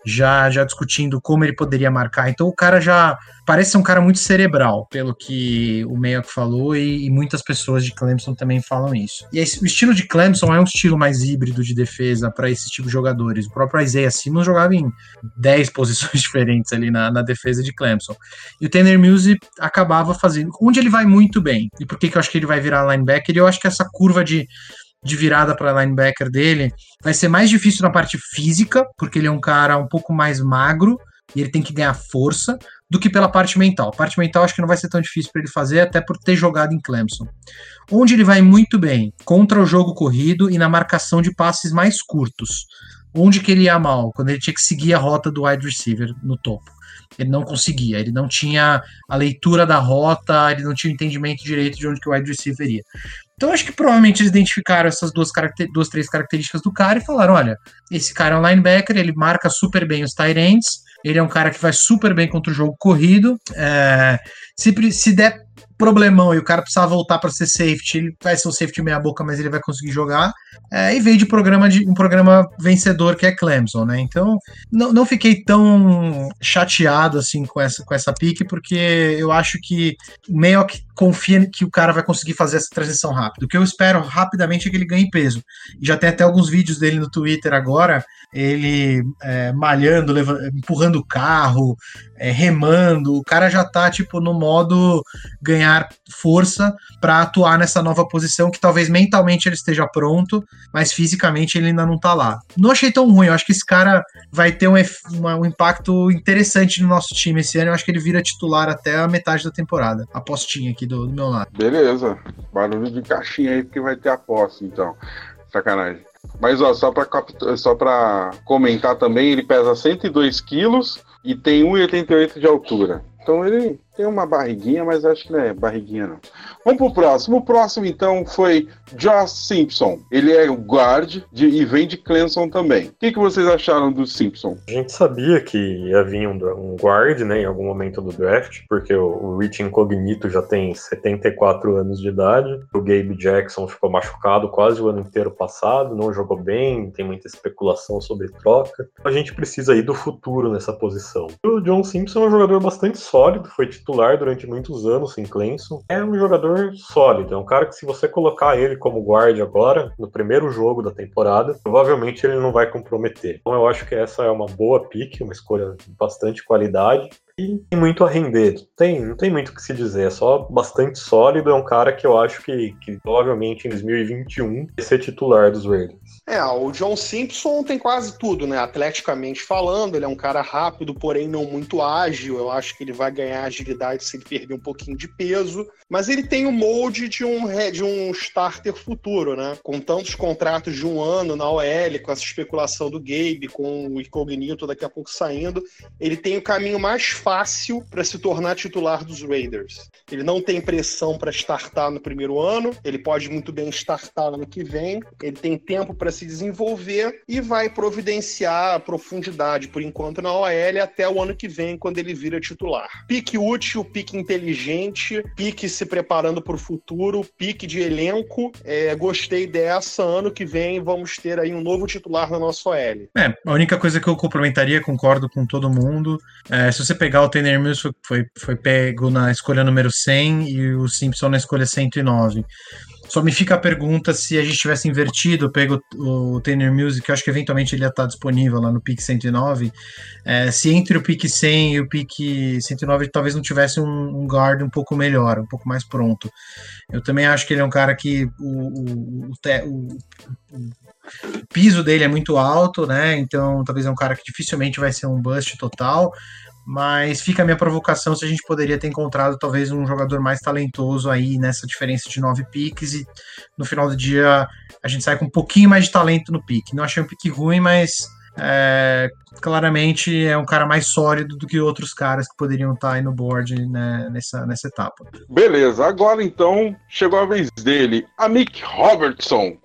já, já discutindo como ele poderia marcar. Então o cara já parece ser um cara muito cerebral, pelo que o Mayock falou, e, e, muitas pessoas de Clemson também falam isso. E esse, o estilo de Clemson é um estilo mais híbrido de defesa para esse tipo de jogadores. O próprio Isaiah Simmons jogava em 10 posições diferentes ali na, na defesa de Clemson. E o Tanner Muse acabava fazendo. Onde ele vai muito bem. E por que, que eu acho que ele vai virar linebacker? Eu acho que essa curva de de virada para linebacker dele vai ser mais difícil na parte física, porque ele é um cara um pouco mais magro e ele tem que ganhar força, do que pela parte mental. A parte mental acho que não vai ser tão difícil para ele fazer, até por ter jogado em Clemson. Onde ele vai muito bem, contra o jogo corrido e na marcação de passes mais curtos. Onde que ele ia mal? Quando ele tinha que seguir a rota do wide receiver no topo. Ele não conseguia, ele não tinha a leitura da rota, ele não tinha o entendimento direito de onde que o wide receiver ia. Então acho que provavelmente eles identificaram essas duas, duas, três características do cara e falaram: olha, esse cara é um linebacker, ele marca super bem os tight ends, ele é um cara que vai super bem contra o jogo corrido. É, se, se der problemão e o cara precisar voltar para ser safety, ele vai ser um safety meia boca, mas ele vai conseguir jogar. É, e veio de programa de um programa vencedor que é Clemson, né? Então não, não fiquei tão chateado assim com essa com essa pique, porque eu acho que meio que confia que o cara vai conseguir fazer essa transição rápido. O que eu espero rapidamente é que ele ganhe peso. Já tem até alguns vídeos dele no Twitter agora, ele é, malhando, levando, empurrando o carro, é, remando. O cara já tá tipo no modo ganhar força para atuar nessa nova posição que talvez mentalmente ele esteja pronto, mas fisicamente ele ainda não tá lá. Não achei tão ruim, eu acho que esse cara vai ter um, uma, um impacto interessante no nosso time esse ano. Eu acho que ele vira titular até a metade da temporada. Apostinha aqui do, do meu lado. Beleza. Barulho de caixinha aí, porque vai ter aposta, então. Sacanagem. Mas ó, só para só pra comentar também, ele pesa 102 quilos e tem 1,88 de altura. Então ele tem uma barriguinha, mas acho que não é barriguinha, não. Vamos pro próximo. O próximo, então, foi Josh Simpson. Ele é o guard de, e vem de Clemson também. O que, que vocês acharam do Simpson? A gente sabia que ia vir um, um guard, né, em algum momento do draft, porque o, o Rich Incognito já tem 74 anos de idade. O Gabe Jackson ficou machucado quase o ano inteiro passado, não jogou bem, tem muita especulação sobre troca. A gente precisa ir do futuro nessa posição. O John Simpson é um jogador bastante sólido, foi titular durante muitos anos em Clemson. É um jogador sólido, é um cara que se você colocar ele como guarda agora, no primeiro jogo da temporada, provavelmente ele não vai comprometer. Então eu acho que essa é uma boa pick, uma escolha de bastante qualidade. e tem muito a render. Tem, não tem muito o que se dizer, é só bastante sólido. É um cara que eu acho que, que provavelmente em 2021 vai ser titular dos Raiders. É, o John Simpson tem quase tudo, né? Atleticamente falando, ele é um cara rápido, porém não muito ágil. Eu acho que ele vai ganhar agilidade se ele perder um pouquinho de peso. Mas ele tem o molde de um, de um starter futuro, né? Com tantos contratos de um ano na OL, com essa especulação do Gabe, com o Incognito daqui a pouco saindo, ele tem o caminho mais fácil para se tornar titular dos Raiders. Ele não tem pressão para startar no primeiro ano, ele pode muito bem startar no que vem, ele tem tempo para se desenvolver e vai providenciar profundidade, por enquanto, na OL até o ano que vem, quando ele vira titular. Pique útil, pique inteligente, pique se preparando para o futuro, pique de elenco. É, gostei dessa. Ano que vem vamos ter aí um novo titular na nossa OL. É, a única coisa que eu complementaria, concordo com todo mundo. É, se você pegar o Tanner Mills, foi, foi, pego na escolha número 100 e o Simpson na escolha 109. Só me fica a pergunta se a gente tivesse invertido, pego o Tanner Music, eu acho que eventualmente ele ia estar disponível lá no PIC 109, é, se entre o PIC 100 e o PIC 109 talvez não tivesse um, um, guard um pouco melhor, um pouco mais pronto. Eu também acho que ele é um cara que o, o, o, o piso dele é muito alto, né? Então talvez é um cara que dificilmente vai ser um bust total mas fica a minha provocação se a gente poderia ter encontrado talvez um jogador mais talentoso aí nessa diferença de nove piques e no final do dia a gente sai com um pouquinho mais de talento no pique. Não achei um pique ruim, mas é, claramente é um cara mais sólido do que outros caras que poderiam estar aí no board né, nessa, nessa etapa. Beleza, agora então chegou a vez dele, a Mick Robertson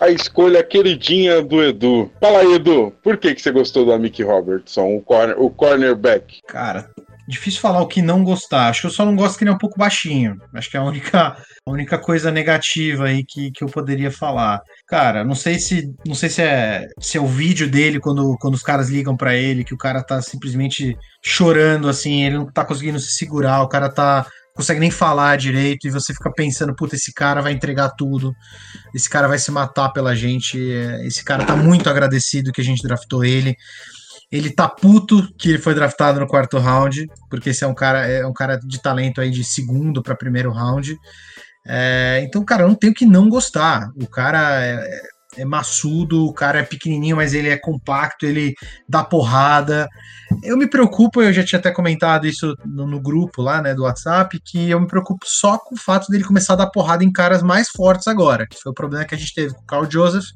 a escolha queridinha do Edu. Fala aí, Edu, por que, que você gostou da Mickey Robertson, o, corner, o cornerback? Cara, difícil falar o que não gostar. Acho que eu só não gosto que ele é um pouco baixinho. Acho que é a única, a única coisa negativa aí que, que eu poderia falar. Cara, não sei se não sei se é, se é o vídeo dele quando, quando os caras ligam para ele, que o cara tá simplesmente chorando assim, ele não tá conseguindo se segurar, o cara tá consegue nem falar direito e você fica pensando, puta, esse cara vai entregar tudo, esse cara vai se matar pela gente, é, esse cara tá muito agradecido que a gente draftou ele. Ele tá puto que ele foi draftado no quarto round, porque esse é um cara, é um cara de talento aí de segundo para primeiro round. É, então, cara, não tenho que não gostar. O cara é, é maçudo, o cara é pequenininho, mas ele é compacto, ele dá porrada. Eu me preocupo, eu já tinha até comentado isso no, no, grupo lá, né, do WhatsApp, que eu me preocupo só com o fato dele começar a dar porrada em caras mais fortes agora, que foi o problema que a gente teve com o Carl Joseph,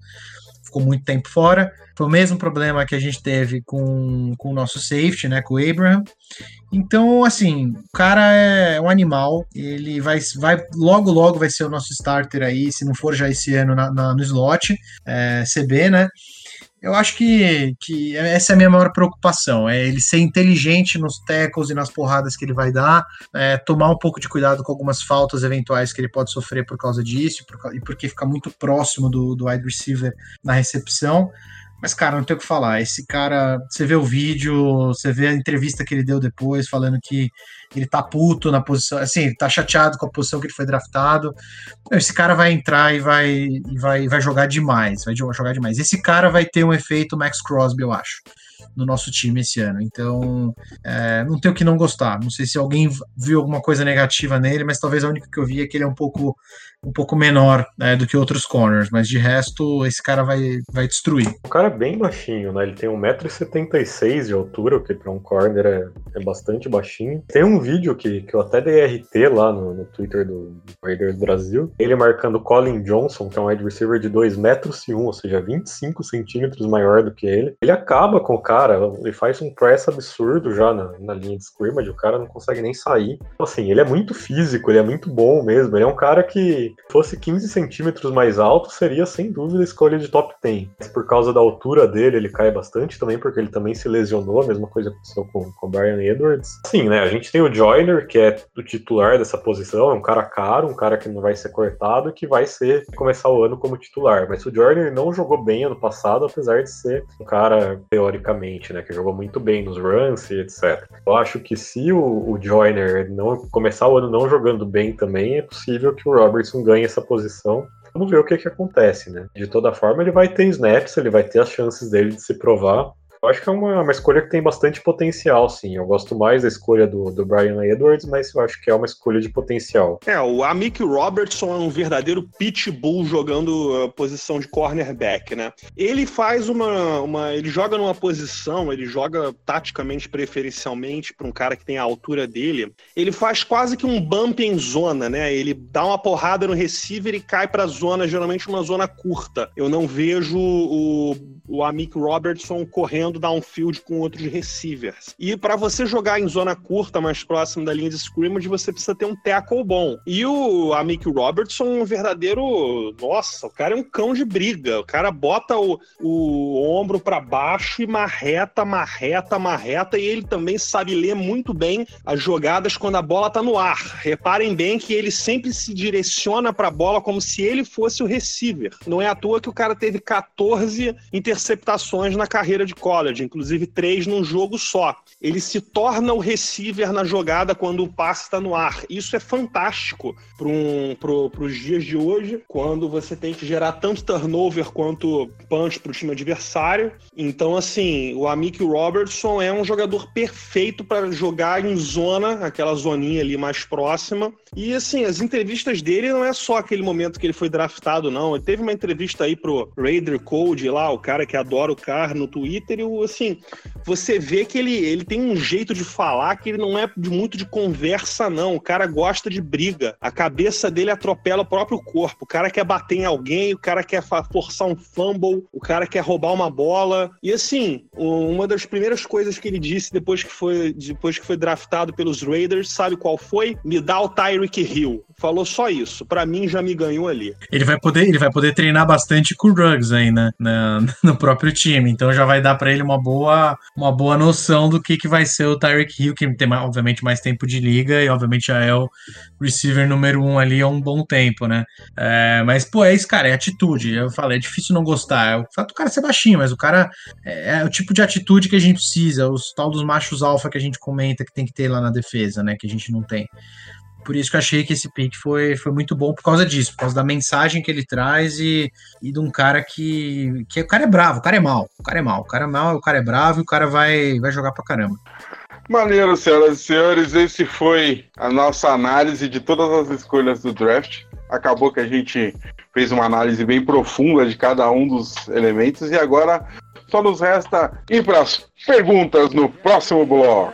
ficou muito tempo fora. Foi o mesmo problema que a gente teve com, com o nosso safety, né, com o Abraham. Então, assim, o cara é um animal, ele vai, vai logo, logo vai ser o nosso starter aí, se não for já esse ano na, na no slot, é, CB, né? Eu acho que, que essa é a minha maior preocupação, é ele ser inteligente nos tackles e nas porradas que ele vai dar, é, tomar um pouco de cuidado com algumas faltas eventuais que ele pode sofrer por causa disso, por, e porque fica muito próximo do, do wide receiver na recepção. Mas, cara, não tem o que falar. Esse cara, você vê o vídeo, você vê a entrevista que ele deu depois, falando que ele tá puto na posição, assim, ele tá chateado com a posição que ele foi draftado. Esse cara vai entrar e vai, e vai, vai jogar demais, vai jogar demais. Esse cara vai ter um efeito Max Crosby, eu acho no nosso time esse ano. Então, é, não tenho o que não gostar. Não sei se alguém viu alguma coisa negativa nele, mas talvez a única que eu vi é que ele é um pouco, um pouco menor né, do que outros corners. Mas de resto, esse cara vai, vai destruir. O cara é bem baixinho, né? Ele tem 1,76m de altura, o que para um corner é, é bastante baixinho. Tem um vídeo que, que eu até dei RT lá no, no Twitter do, Raiders Brasil. Ele marcando Colin Johnson, que é um wide receiver de 2 metros e 1, ou seja, 25 centímetros maior do que ele. Ele acaba com o cara cara, ele faz um press absurdo já na, na linha de scrimmage, o cara não consegue nem sair. Então, assim, ele é muito físico, ele é muito bom mesmo. Ele é um cara que, fosse 15 centímetros mais alto, seria sem dúvida escolha de top 10. Mas por causa da altura dele, ele cai bastante também, porque ele também se lesionou, a mesma coisa aconteceu com o Brian Edwards. Sim, né? A gente tem o Joyner, que é o titular dessa posição, é um cara caro, um cara que não vai ser cortado e que vai ser começar o ano como titular. Mas o Joyner não jogou bem ano passado, apesar de ser um cara, teoricamente, né? Que jogou muito bem nos runs e etc. Eu acho que se o, o Joyner não começar o ano não jogando bem também, é possível que o Robertson ganhe essa posição. Vamos ver o que, que acontece, né? De toda forma, ele vai ter snaps, ele vai ter as chances dele de se provar. Acho que é uma, uma escolha que tem bastante potencial, sim. Eu gosto mais da escolha do, do Brian Edwards, mas eu acho que é uma escolha de potencial. É, o Amik Robertson é um verdadeiro pitbull jogando a posição de cornerback, né? Ele faz uma, uma. Ele joga numa posição, ele joga taticamente, preferencialmente, para um cara que tem a altura dele. Ele faz quase que um bump em zona, né? Ele dá uma porrada no receiver e cai para a zona, geralmente uma zona curta. Eu não vejo o, o Amik Robertson correndo downfield com outros receivers. E para você jogar em zona curta, mais próximo da linha de scrimmage, você precisa ter um tackle bom. E o Amik Robertson é um verdadeiro. Nossa, o cara é um cão de briga. O cara bota o, o ombro para baixo e marreta, marreta, marreta. E ele também sabe ler muito bem as jogadas quando a bola tá no ar. Reparem bem que ele sempre se direciona para a bola como se ele fosse o receiver. Não é à toa que o cara teve 14 interceptações na carreira de college, inclusive três num jogo só. Ele se torna o receiver na jogada quando o passe está no ar. Isso é fantástico para um, os dias de hoje, quando você tem que gerar tanto turnover quanto punch para o time adversário. Então, assim, o Amik Robertson é um jogador perfeito para jogar em zona, aquela zoninha ali mais próxima. E, assim, as entrevistas dele não é só aquele momento que ele foi draftado, não. Ele teve uma entrevista aí pro Raider Code lá, o cara que adora o cara no Twitter, e, assim, você vê que ele, ele tem um jeito de falar que ele não é muito de conversa, não. O cara gosta de briga. A cabeça dele atropela o próprio corpo. O cara quer bater em alguém, o cara quer forçar um fumble, o cara quer roubar uma bola. E assim, uma das primeiras coisas que ele disse depois que foi, depois que foi draftado pelos Raiders, sabe qual foi? Me dá o Tyreek Hill. Falou só isso. Para mim já me ganhou ali. Ele vai poder, ele vai poder treinar bastante com o Ruggs aí, né? no próprio time. Então já vai dar para ele uma boa, uma boa noção do que, que vai ser o Tyreek Hill, que tem obviamente mais tempo de liga e obviamente já é o receiver número um ali há um bom tempo, né? É, mas, pô, é isso, cara, é atitude. Eu falei, é difícil não gostar. É o fato do cara ser baixinho, mas o cara é, é o tipo de atitude que a gente precisa, os tal dos machos alfa que a gente comenta que tem que ter lá na defesa, né? Que a gente não tem. Por isso que eu achei que esse pick foi, foi muito bom por causa disso, por causa da mensagem que ele traz e, e de um cara que, que. O cara é bravo, o cara é mal. O cara é mal. O cara é mal, o cara é bravo e o cara vai, vai jogar pra caramba. Maneiro, senhoras e senhores, esse foi a nossa análise de todas as escolhas do draft. Acabou que a gente fez uma análise bem profunda de cada um dos elementos e agora só nos resta ir para as perguntas no próximo bloco.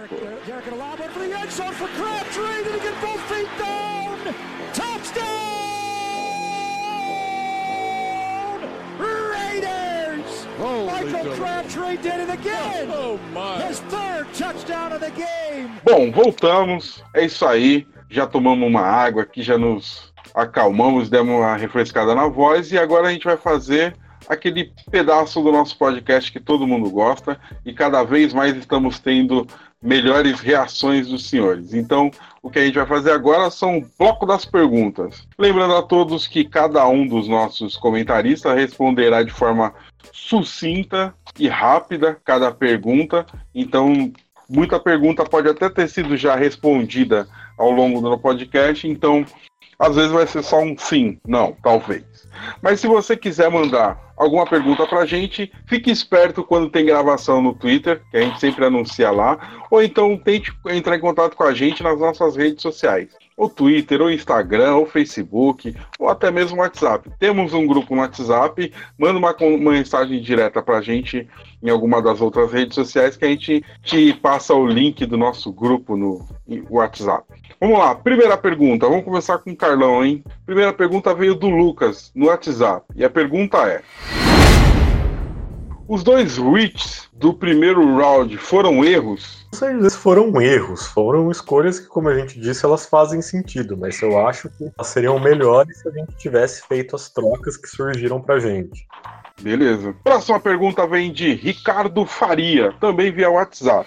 Bom, voltamos. É isso aí. Já tomamos uma água aqui, já nos acalmamos, demos uma refrescada na voz e agora a gente vai fazer aquele pedaço do nosso podcast que todo mundo gosta e cada vez mais estamos tendo melhores reações dos senhores. Então, o que a gente vai fazer agora são um bloco das perguntas. Lembrando a todos que cada um dos nossos comentaristas responderá de forma sucinta e rápida cada pergunta. Então, muita pergunta pode até ter sido já respondida ao longo do podcast. Então, às vezes vai ser só um sim, não, talvez. Mas se você quiser mandar alguma pergunta pra gente, fique esperto quando tem gravação no Twitter, que a gente sempre anuncia lá, ou então tente entrar em contato com a gente nas nossas redes sociais o Twitter, o Instagram, o Facebook, ou até mesmo o WhatsApp. Temos um grupo no WhatsApp, manda uma, uma mensagem direta para a gente em alguma das outras redes sociais que a gente te passa o link do nosso grupo no WhatsApp. Vamos lá, primeira pergunta, vamos começar com o Carlão, hein? Primeira pergunta veio do Lucas no WhatsApp, e a pergunta é. Os dois reaches do primeiro round foram erros? Não sei se foram erros, foram escolhas que, como a gente disse, elas fazem sentido, mas eu acho que elas seriam melhores se a gente tivesse feito as trocas que surgiram pra gente. Beleza. Próxima pergunta vem de Ricardo Faria, também via WhatsApp.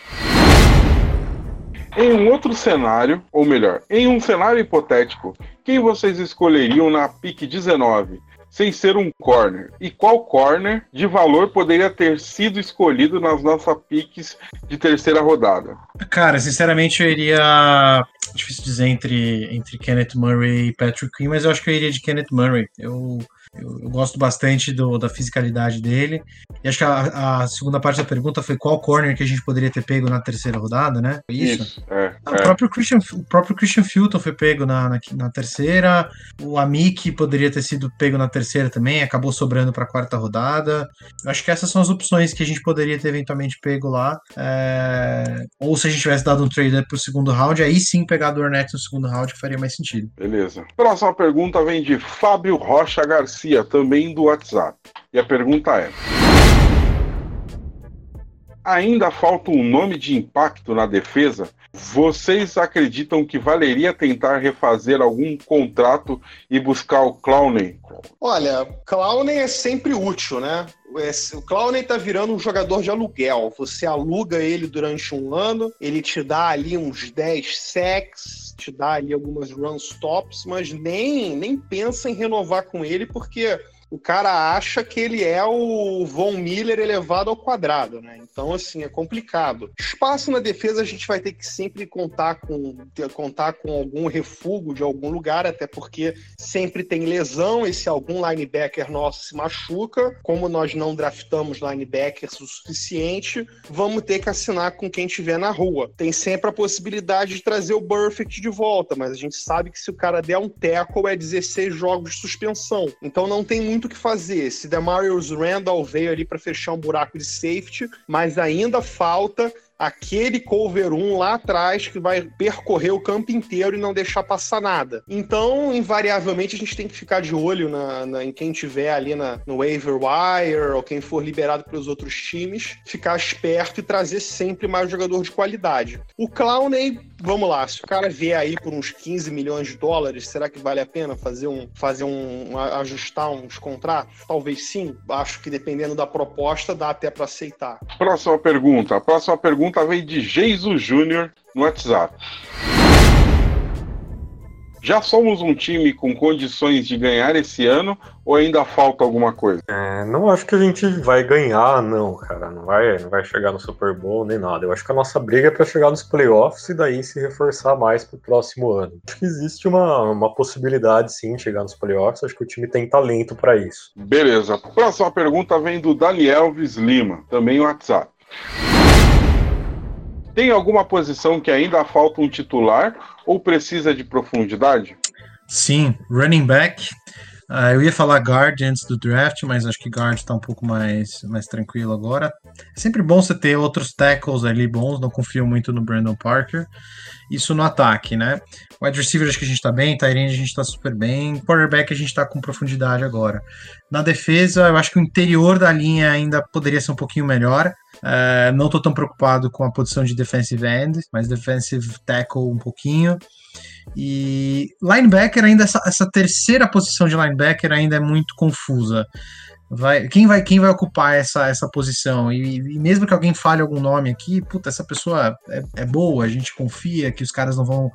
Em um outro cenário, ou melhor, em um cenário hipotético, quem vocês escolheriam na pick 19? sem ser um corner? E qual corner de valor poderia ter sido escolhido nas nossas piques de terceira rodada? Cara, sinceramente eu iria difícil dizer entre, entre Kenneth Murray e Patrick Quinn, mas eu acho que eu iria de Kenneth Murray. Eu, eu, eu gosto bastante do, da fisicalidade dele. E acho que a, a, segunda parte da pergunta foi qual corner que a gente poderia ter pego na terceira rodada, né? Foi isso? isso é, ah, é. O, próprio Christian, o próprio Christian Fulton foi pego na, na, na terceira. O Amik poderia ter sido pego na terceira também, acabou sobrando para a quarta rodada. Eu acho que essas são as opções que a gente poderia ter eventualmente pego lá. É... Ou se a gente tivesse dado um trade up pro segundo round, aí sim pegar o Ornette no segundo round que faria mais sentido. Beleza. Próxima pergunta vem de Fábio Rocha Garcia. Também do WhatsApp. E a pergunta é: Ainda falta um nome de impacto na defesa? Vocês acreditam que valeria tentar refazer algum contrato e buscar o Clowney? Olha, Clowney é sempre útil, né? O Clowney tá virando um jogador de aluguel. Você aluga ele durante um ano, ele te dá ali uns 10 sacks, te dá ali algumas run stops, mas nem, nem pensa em renovar com ele, porque o cara acha que ele é o Von Miller elevado ao quadrado, né? Então, assim, é complicado. Espaço na defesa a gente vai ter que sempre contar com, ter, contar com algum refúgio de algum lugar, até porque sempre tem lesão, e se algum linebacker nosso se machuca, como nós não draftamos linebackers o suficiente, vamos ter que assinar com quem tiver na rua. Tem sempre a possibilidade de trazer o Burfict de volta, mas a gente sabe que se o cara der um tackle é 16 jogos de suspensão. Então não tem muito muito o que fazer. Se Demarius Randall veio ali para fechar um buraco de safety, mas ainda falta aquele cover 1 lá atrás que vai percorrer o campo inteiro e não deixar passar nada. Então, invariavelmente, a gente tem que ficar de olho na, na em quem tiver ali na, no waiver wire ou quem for liberado pelos outros times, ficar esperto e trazer sempre mais jogador de qualidade. O Clowney, vamos lá, se o cara vier aí por uns 15 milhões de dólares, será que vale a pena fazer um, fazer um, ajustar uns contratos? Talvez sim. Acho que dependendo da proposta, dá até para aceitar. Próxima pergunta. Próxima pergunta veio de Geiso Júnior no WhatsApp. Já somos um time com condições de ganhar esse ano ou ainda falta alguma coisa? É, não acho que a gente vai ganhar, não, cara. Não vai, não vai chegar no Super Bowl nem nada. Eu acho que a nossa briga é para chegar nos playoffs e daí se reforçar mais para o próximo ano. Acho que existe uma, uma possibilidade, sim, de chegar nos playoffs. Acho que o time tem talento para isso. Beleza. Próxima pergunta vem do Daniel Lima, também no WhatsApp. Tem alguma posição que ainda falta um titular ou precisa de profundidade? Sim, running back. Uh, eu ia falar guard antes do draft, mas acho que guard está um pouco mais, mais tranquilo agora. É sempre bom você ter outros tackles ali bons, não confio muito no Brandon Parker. Isso no ataque, né? Wide receiver acho que a gente está bem, Tyrande a gente está super bem, quarterback a gente está com profundidade agora. Na defesa, eu acho que o interior da linha ainda poderia ser um pouquinho melhor. Uh, não estou tão preocupado com a posição de defensive end, mas defensive tackle um pouquinho. E linebacker ainda essa, essa terceira posição de linebacker ainda é muito confusa. Vai, quem vai quem vai ocupar essa, essa posição? E, e, mesmo que alguém fale algum nome aqui, puta, essa pessoa é, é, boa, a gente confia que os caras não vão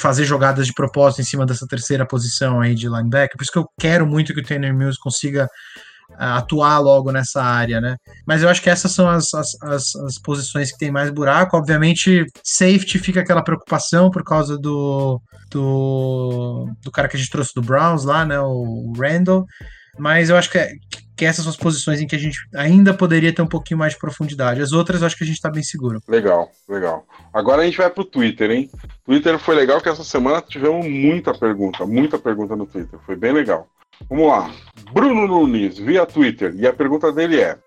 fazer jogadas de propósito em cima dessa terceira posição aí de linebacker. Por isso que eu quero muito que o Tanner Mills consiga atuar logo nessa área, né? Mas eu acho que essas são as, as, as, as, posições que tem mais buraco. Obviamente, safety fica aquela preocupação por causa do, do, do cara que a gente trouxe do Browns lá, né? O Randall. Mas eu acho que, que essas são as posições em que a gente ainda poderia ter um pouquinho mais de profundidade. As outras eu acho que a gente está bem seguro. Legal, legal. Agora a gente vai pro Twitter, hein? Twitter foi legal que essa semana tivemos muita pergunta, muita pergunta no Twitter. Foi bem legal. Vamos lá. Bruno Nunes, via Twitter, e a pergunta dele é: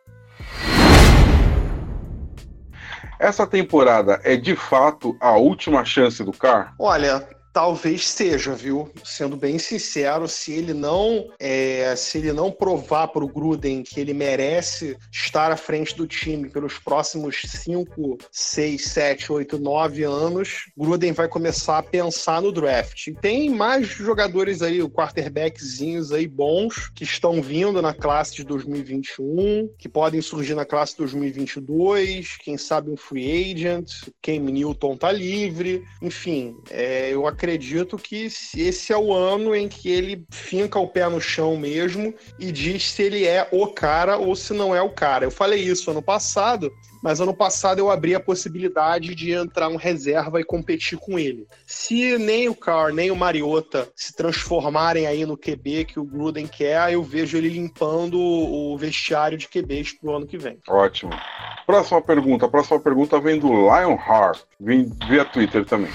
Essa temporada é de fato a última chance do Car? Olha, Talvez seja, viu? Sendo bem sincero, se ele não é, se ele não provar para o Gruden que ele merece estar à frente do time pelos próximos 5, 6, 7, 8, 9 anos, Gruden vai começar a pensar no draft. E tem mais jogadores aí, quarterbackzinhos aí bons que estão vindo na classe de 2021, que podem surgir na classe de 2022, quem sabe um free agent, Cam Newton tá livre, enfim, é, eu acredito acredito que esse é o ano em que ele finca o pé no chão mesmo e diz se ele é o cara ou se não é o cara. Eu falei isso ano passado mas ano passado eu abri a possibilidade de entrar um reserva e competir com ele. Se nem o Carr, nem o Mariota se transformarem aí no QB que o Gruden quer, eu vejo ele limpando o vestiário de QBs pro ano que vem. Ótimo. Próxima pergunta. A próxima pergunta vem do Lionheart. Vem via Twitter também.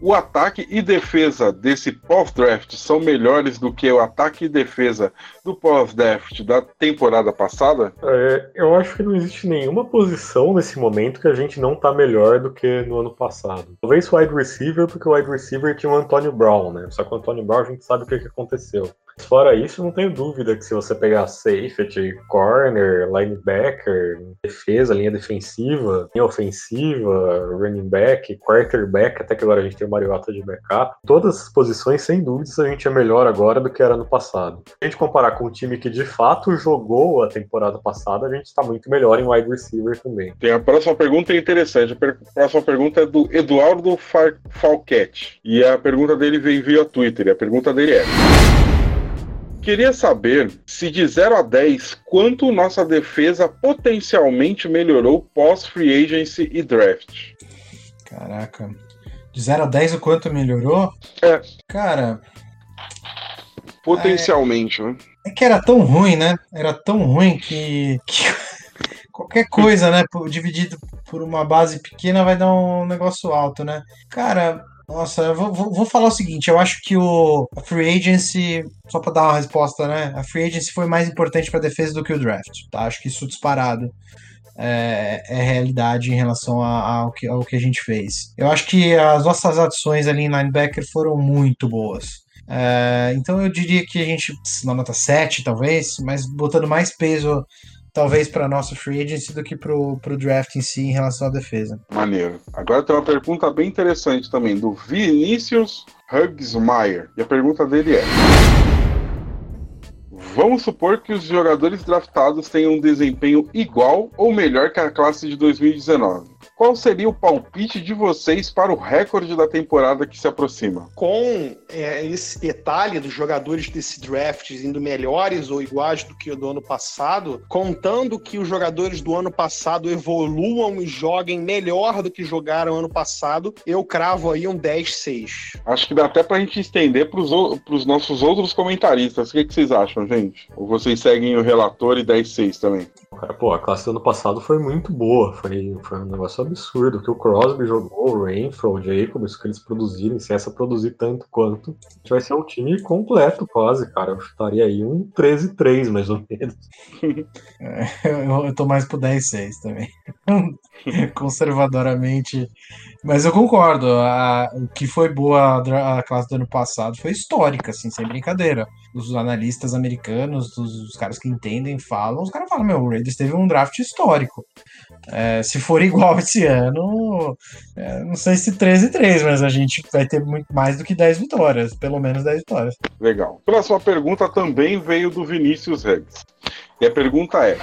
O ataque e defesa desse pós-draft são melhores do que o ataque e defesa do pós-draft da temporada passada? É, eu acho que não existe nenhuma posição nesse momento que a gente não tá melhor do que no ano passado. Talvez o wide receiver, porque o wide receiver tinha o Antônio Brown, né? Só que o Antônio Brown a gente sabe o que, que aconteceu. Fora isso, não tenho dúvida que se você pegar safety, corner, linebacker, defesa, linha defensiva, linha ofensiva, running back, quarterback, até que agora a gente tem o Mariota de backup, todas as posições, sem dúvidas, a gente é melhor agora do que era no passado. Se a gente comparar com um time que de fato jogou a temporada passada, a gente está muito melhor em wide receiver também. Tem a próxima pergunta é interessante. A próxima pergunta é do Eduardo Fal Falquete. E a pergunta dele veio via Twitter. E a pergunta dele é: Queria saber se de 0 a 10, quanto nossa defesa potencialmente melhorou pós-free agency e draft. Caraca. De 0 a 10 o quanto melhorou? É. Cara, Potencialmente, né? é que era tão ruim, né? Era tão ruim que, que qualquer coisa, né? Dividido por uma base pequena vai dar um negócio alto, né? Cara, nossa, eu vou, vou- falar o seguinte: eu acho que o a Free Agency, só pra dar uma resposta, né? A Free Agency foi mais importante pra defesa do que o draft, tá? Acho que isso disparado. É, é realidade em relação a- ao, que, ao que a gente fez. Eu acho que as nossas adições ali em linebacker foram muito boas. É, então eu diria que a gente, uma nota 7 talvez, mas botando mais peso talvez para nossa free agency do que pro, pro draft em si em relação à defesa. Maneiro. Agora tem uma pergunta bem interessante também, do Vinícius Hugsmeyer. E a pergunta dele é: Vamos supor que os jogadores draftados tenham um desempenho igual ou melhor que a classe de 2019. Qual seria o palpite de vocês para o recorde da temporada que se aproxima? Com é, esse detalhe dos jogadores desse draft indo melhores ou iguais do que o do ano passado, contando que os jogadores do ano passado evoluam e joguem melhor do que jogaram ano passado, eu cravo aí um 10-6. Acho que dá até pra gente estender pros, o- pros nossos outros comentaristas. O que, que vocês acham, gente? Ou vocês seguem o relator e 10-6 também? Cara, pô, a classe do ano passado foi muito boa. Foi, foi um negócio absurdo. Que o Crosby jogou, o Rainford, o Jacobs, que eles produzirem, se essa produzir tanto quanto, a gente vai ser um time completo quase, cara. Eu chutaria aí um 13-3, mais ou menos. Eu, eu tô mais pro 10-6 também. Conservadoramente. Mas eu concordo. A, o que foi boa a, a classe do ano passado foi histórica, assim, sem brincadeira. Os analistas americanos, os, os caras que entendem, falam, os caras falam, meu, o Raiders teve um draft histórico. É, se for igual esse ano, é, não sei se 13-3, mas a gente vai ter muito mais do que 10 vitórias, pelo menos 10 vitórias. Legal. Próxima pergunta também veio do Vinícius Regs. E a pergunta é: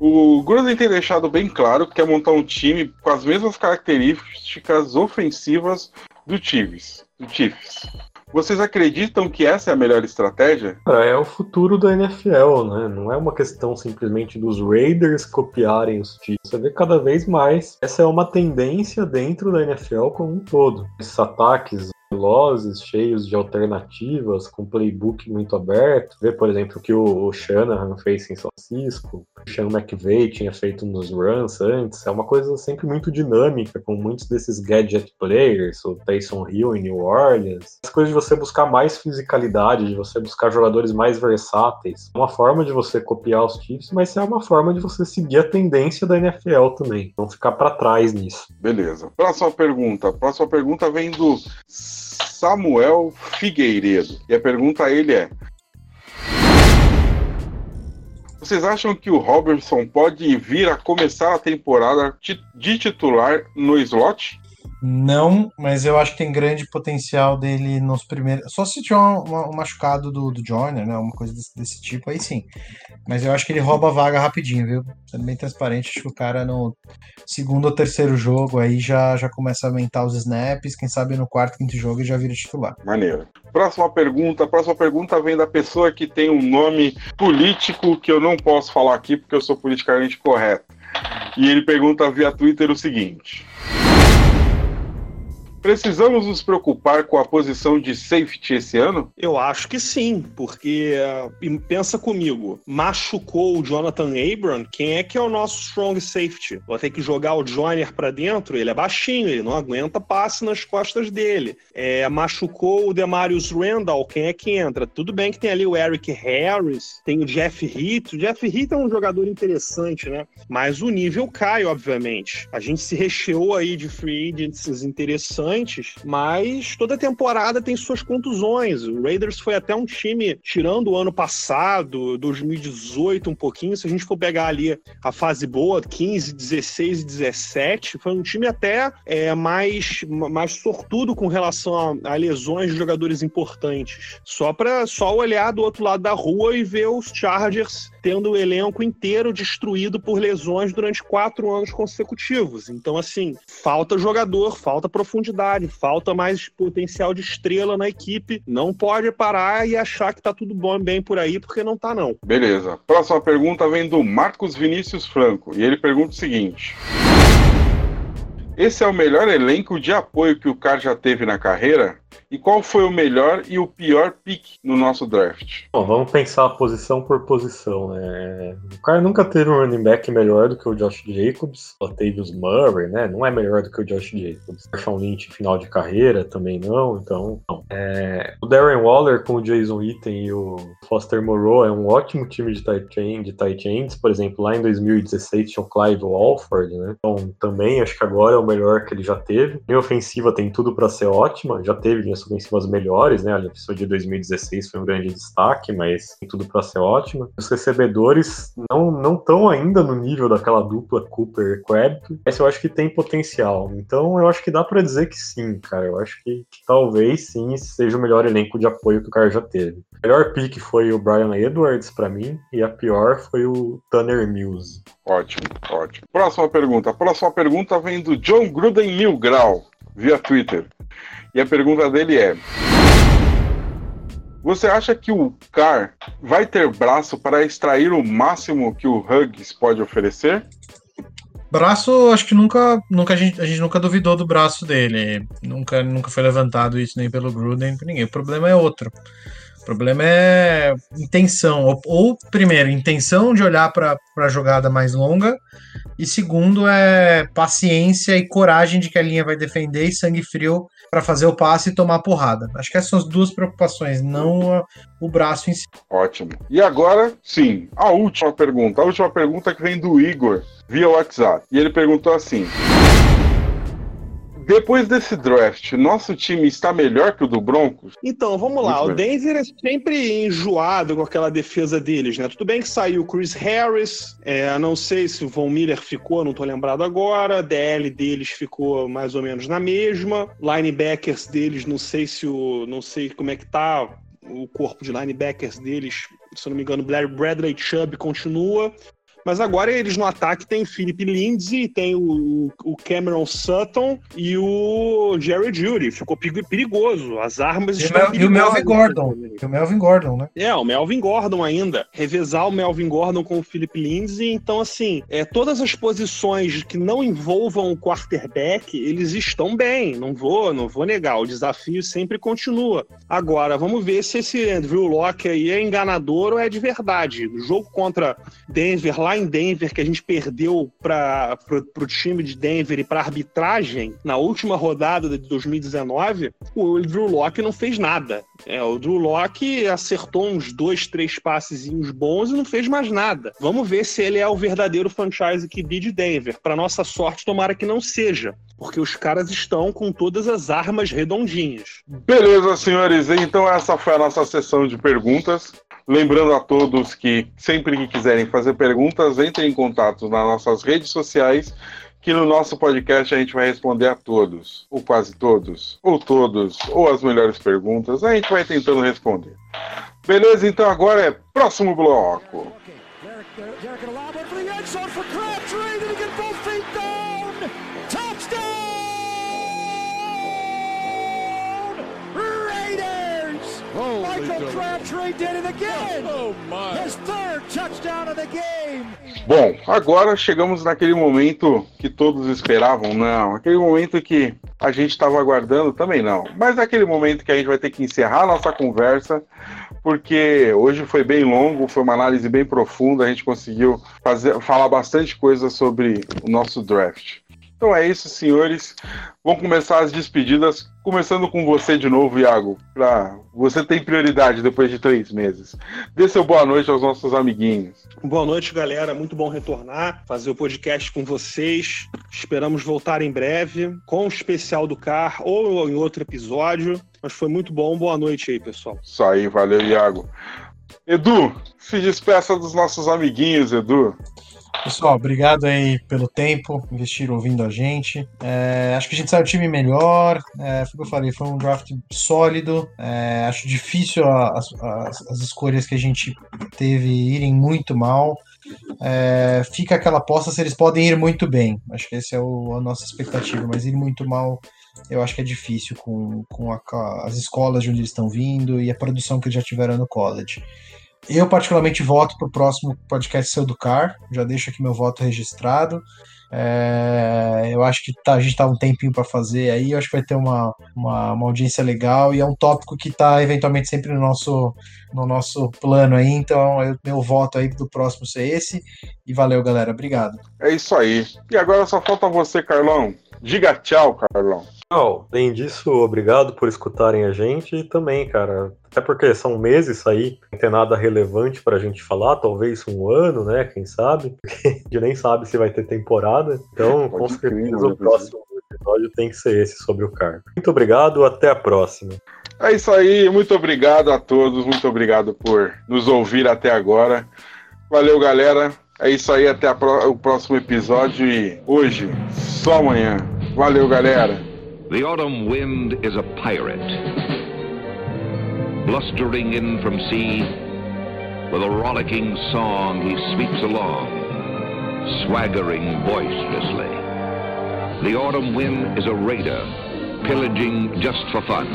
O Gruden tem deixado bem claro que quer montar um time com as mesmas características ofensivas do Chiefs. Do Chiefs. Vocês acreditam que essa é a melhor estratégia? É o futuro da NFL, né? Não é uma questão simplesmente dos Raiders copiarem os Chiefs. Você vê cada vez mais. Essa é uma tendência dentro da NFL como um todo. Esses ataques velozes, cheios de alternativas, com playbook muito aberto. Vê, por exemplo, que o Shanahan fez em São Francisco, o Sean McVay tinha feito nos runs antes. É uma coisa sempre muito dinâmica, com muitos desses gadget players, o Taysom Hill em New Orleans. As coisas de você buscar mais fisicalidade, de você buscar jogadores mais versáteis. É uma forma de você copiar os Chiefs, mas é uma forma de você seguir a tendência da NFL também. Não ficar para trás nisso. Beleza. Próxima pergunta. Próxima pergunta vem do Samuel Figueiredo. E a pergunta a ele é: Vocês acham que o Robertson pode vir a começar a temporada de titular no slot? Não, mas eu acho que tem grande potencial dele nos primeiros. Só se tiver um, um machucado do, do Joyner, né? Uma coisa desse, desse, tipo, aí sim. Mas eu acho que ele rouba a vaga rapidinho, viu? Sendo bem transparente, acho que o cara no segundo ou terceiro jogo aí já, já começa a aumentar os snaps. Quem sabe no quarto, quinto jogo ele já vira titular. Maneiro. Próxima pergunta. Próxima pergunta vem da pessoa que tem um nome político que eu não posso falar aqui porque eu sou politicamente correto. E ele pergunta via Twitter o seguinte. Precisamos nos preocupar com a posição de safety esse ano? Eu acho que sim, porque uh, pensa comigo, machucou o Jonathan Abram, quem é que é o nosso strong safety? Vou ter que jogar o Joyner para dentro, ele é baixinho, ele não aguenta passe nas costas dele. É, machucou o Demarius Randall, quem é que entra? Tudo bem que tem ali o Eric Harris, tem o Jeff Heath. O Jeff Heath é um jogador interessante, né? Mas o nível cai, obviamente. A gente se recheou aí de free agents interessantes mas toda temporada tem suas contusões. O Raiders foi até um time, tirando o ano passado, 2018 um pouquinho, se a gente for pegar ali a fase boa, 15, 16 e 17, foi um time até é, mais, mais sortudo com relação a, a lesões de jogadores importantes. Só para só olhar do outro lado da rua e ver os Chargers tendo o elenco inteiro destruído por lesões durante quatro anos consecutivos. Então, assim, falta jogador, falta profundidade, falta mais potencial de estrela na equipe. Não pode parar e achar que tá tudo bom bem por aí, porque não tá, não. Beleza. Próxima pergunta vem do Marcos Vinícius Franco. E ele pergunta o seguinte. Esse é o melhor elenco de apoio que o cara já teve na carreira? E qual foi o melhor e o pior pick no nosso draft? Bom, vamos pensar posição por posição, né? O cara nunca teve um running back melhor do que o Josh Jacobs, o Tavius Murray, né? Não é melhor do que o Josh Jacobs. Marshawn Lynch final de carreira também não, então não. É, o Darren Waller com o Jason Witten e o Foster Moreau é um ótimo time de tight end, de tight ends. Por exemplo, lá em 2016 tinha o Clive Walford, né? Então também acho que agora é o melhor que ele já teve. Em ofensiva tem tudo para ser ótima, já teve linhas ofensivas melhores, né? A pessoa de 2016 foi um grande destaque, mas tem tudo para ser ótima. Os recebedores não não estão ainda no nível daquela dupla Cooper Crabtree, mas eu acho que tem potencial. Então eu acho que dá para dizer que sim, cara. Eu acho que, que talvez sim seja o melhor elenco de apoio que o cara já teve. O melhor pick foi o Brian Edwards para mim e a pior foi o Tanner Mills. Ótimo, ótimo. Próxima pergunta. A próxima pergunta vem do John Gruden Milgrau, via Twitter. E a pergunta dele é: Você acha que o Car vai ter braço para extrair o máximo que o Hugs pode oferecer? Braço, acho que nunca, nunca a, gente, a gente nunca duvidou do braço dele. Nunca, nunca foi levantado isso nem pelo Gruden, nem por ninguém. O problema é outro. O problema é intenção. Ou, ou primeiro, intenção de olhar para a jogada mais longa. E segundo, é paciência e coragem de que a linha vai defender e sangue frio para fazer o passe e tomar porrada. Acho que essas são as duas preocupações, não o braço em si. Ótimo. E agora, sim, a última pergunta. A última pergunta que vem do Igor via WhatsApp. E ele perguntou assim. Depois desse draft, nosso time está melhor que o do Broncos? Então, vamos lá. Muito o bem. Denver é sempre enjoado com aquela defesa deles, né? Tudo bem que saiu o Chris Harris, é, não sei se o Von Miller ficou, não tô lembrado agora. DL deles ficou mais ou menos na mesma. Linebackers deles, não sei se o. não sei como é que tá o corpo de linebackers deles, se eu não me engano, Bradley Chubb continua. Mas agora eles no ataque tem Philip Lindsay, tem o, o Cameron Sutton e o Jerry Judy. Ficou perigoso. As armas e estão E o Melvin Gordon. E o Melvin Gordon, né? É, o Melvin Gordon ainda. Revezar o Melvin Gordon com o Philip Lindsay. Então, assim, é, todas as posições que não envolvam o quarterback, eles estão bem. Não vou, não vou negar. O desafio sempre continua. Agora, vamos ver se esse Andrew Locke aí é enganador ou é de verdade. O jogo contra Denver lá em Denver que a gente perdeu para o time de Denver e para arbitragem na última rodada de 2019, o Drew Locke não fez nada. É, o Drew Locke acertou uns dois, três passezinhos bons e não fez mais nada. Vamos ver se ele é o verdadeiro franchise QB de Denver. Para nossa sorte, tomara que não seja, porque os caras estão com todas as armas redondinhas. Beleza, senhores. Então essa foi a nossa sessão de perguntas. Lembrando a todos que sempre que quiserem fazer perguntas, entrem em contato nas nossas redes sociais que no nosso podcast a gente vai responder a todos, ou quase todos, ou todos, ou as melhores perguntas. A gente vai tentando responder. Beleza? Então agora é próximo bloco. Derek, Bom, agora chegamos naquele momento que todos esperavam, não. Aquele momento que a gente estava aguardando também não. Mas é aquele momento que a gente vai ter que encerrar a nossa conversa, porque hoje foi bem longo, foi uma análise bem profunda, a gente conseguiu fazer, falar bastante coisa sobre o nosso draft. Então é isso, senhores. Vamos começar as despedidas, começando com você de novo, Iago. Pra... Você tem prioridade depois de três meses. Dê seu boa noite aos nossos amiguinhos. Boa noite, galera. Muito bom retornar, fazer o podcast com vocês. Esperamos voltar em breve com o especial do CAR ou em outro episódio. Mas foi muito bom. Boa noite aí, pessoal. Isso aí, valeu, Iago. Edu, se despeça dos nossos amiguinhos, Edu. Pessoal, obrigado aí pelo tempo, investir ouvindo a gente. É, acho que a gente saiu um time melhor. É, foi o que eu falei, foi um draft sólido. É, acho difícil a- as, as- as escolhas que a gente teve irem muito mal. É, fica aquela aposta se eles podem ir muito bem. Acho que essa é o- a nossa expectativa, mas ir muito mal eu acho que é difícil com, com a- as escolas de onde eles estão vindo e a produção que eles já tiveram no college. Eu, particularmente, voto para o próximo podcast Seu do Car. Já deixo aqui meu voto registrado. É, eu acho que tá- a gente tá um tempinho para fazer aí. Eu acho que vai ter uma, uma, uma audiência legal e é um tópico que tá eventualmente sempre no nosso, no nosso plano aí. Então, eu, meu voto aí do próximo ser esse. E valeu, galera. Obrigado. É isso aí. E agora só falta você, Carlão. Diga tchau, Carlão. Não, além disso, obrigado por escutarem a gente e também, cara, até porque são meses aí, não tem nada relevante pra gente falar, talvez um ano, né, quem sabe, porque a gente nem sabe se vai ter temporada, então Pode com crer, certeza né, o próximo episódio tem que ser esse sobre o CAR. Muito obrigado, até a próxima. É isso aí. Muito obrigado a todos. Muito obrigado por nos ouvir até agora. Valeu, galera. É isso aí. Até a pró- o próximo episódio. E hoje, só amanhã. Valeu, galera. The autumn wind is a pirate, blustering in from sea. With a rollicking song, he sweeps along, swaggering boisterously. The autumn wind is a raider, pillaging just for fun.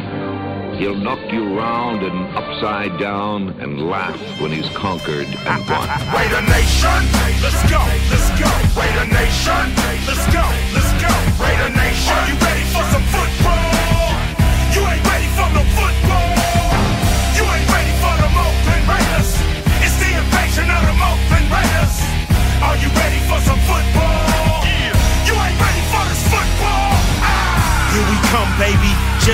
He'll knock you round and upside down and laugh when he's conquered and won. Raider Nation, let's go, let's go. Raider Nation, let's go, let's go.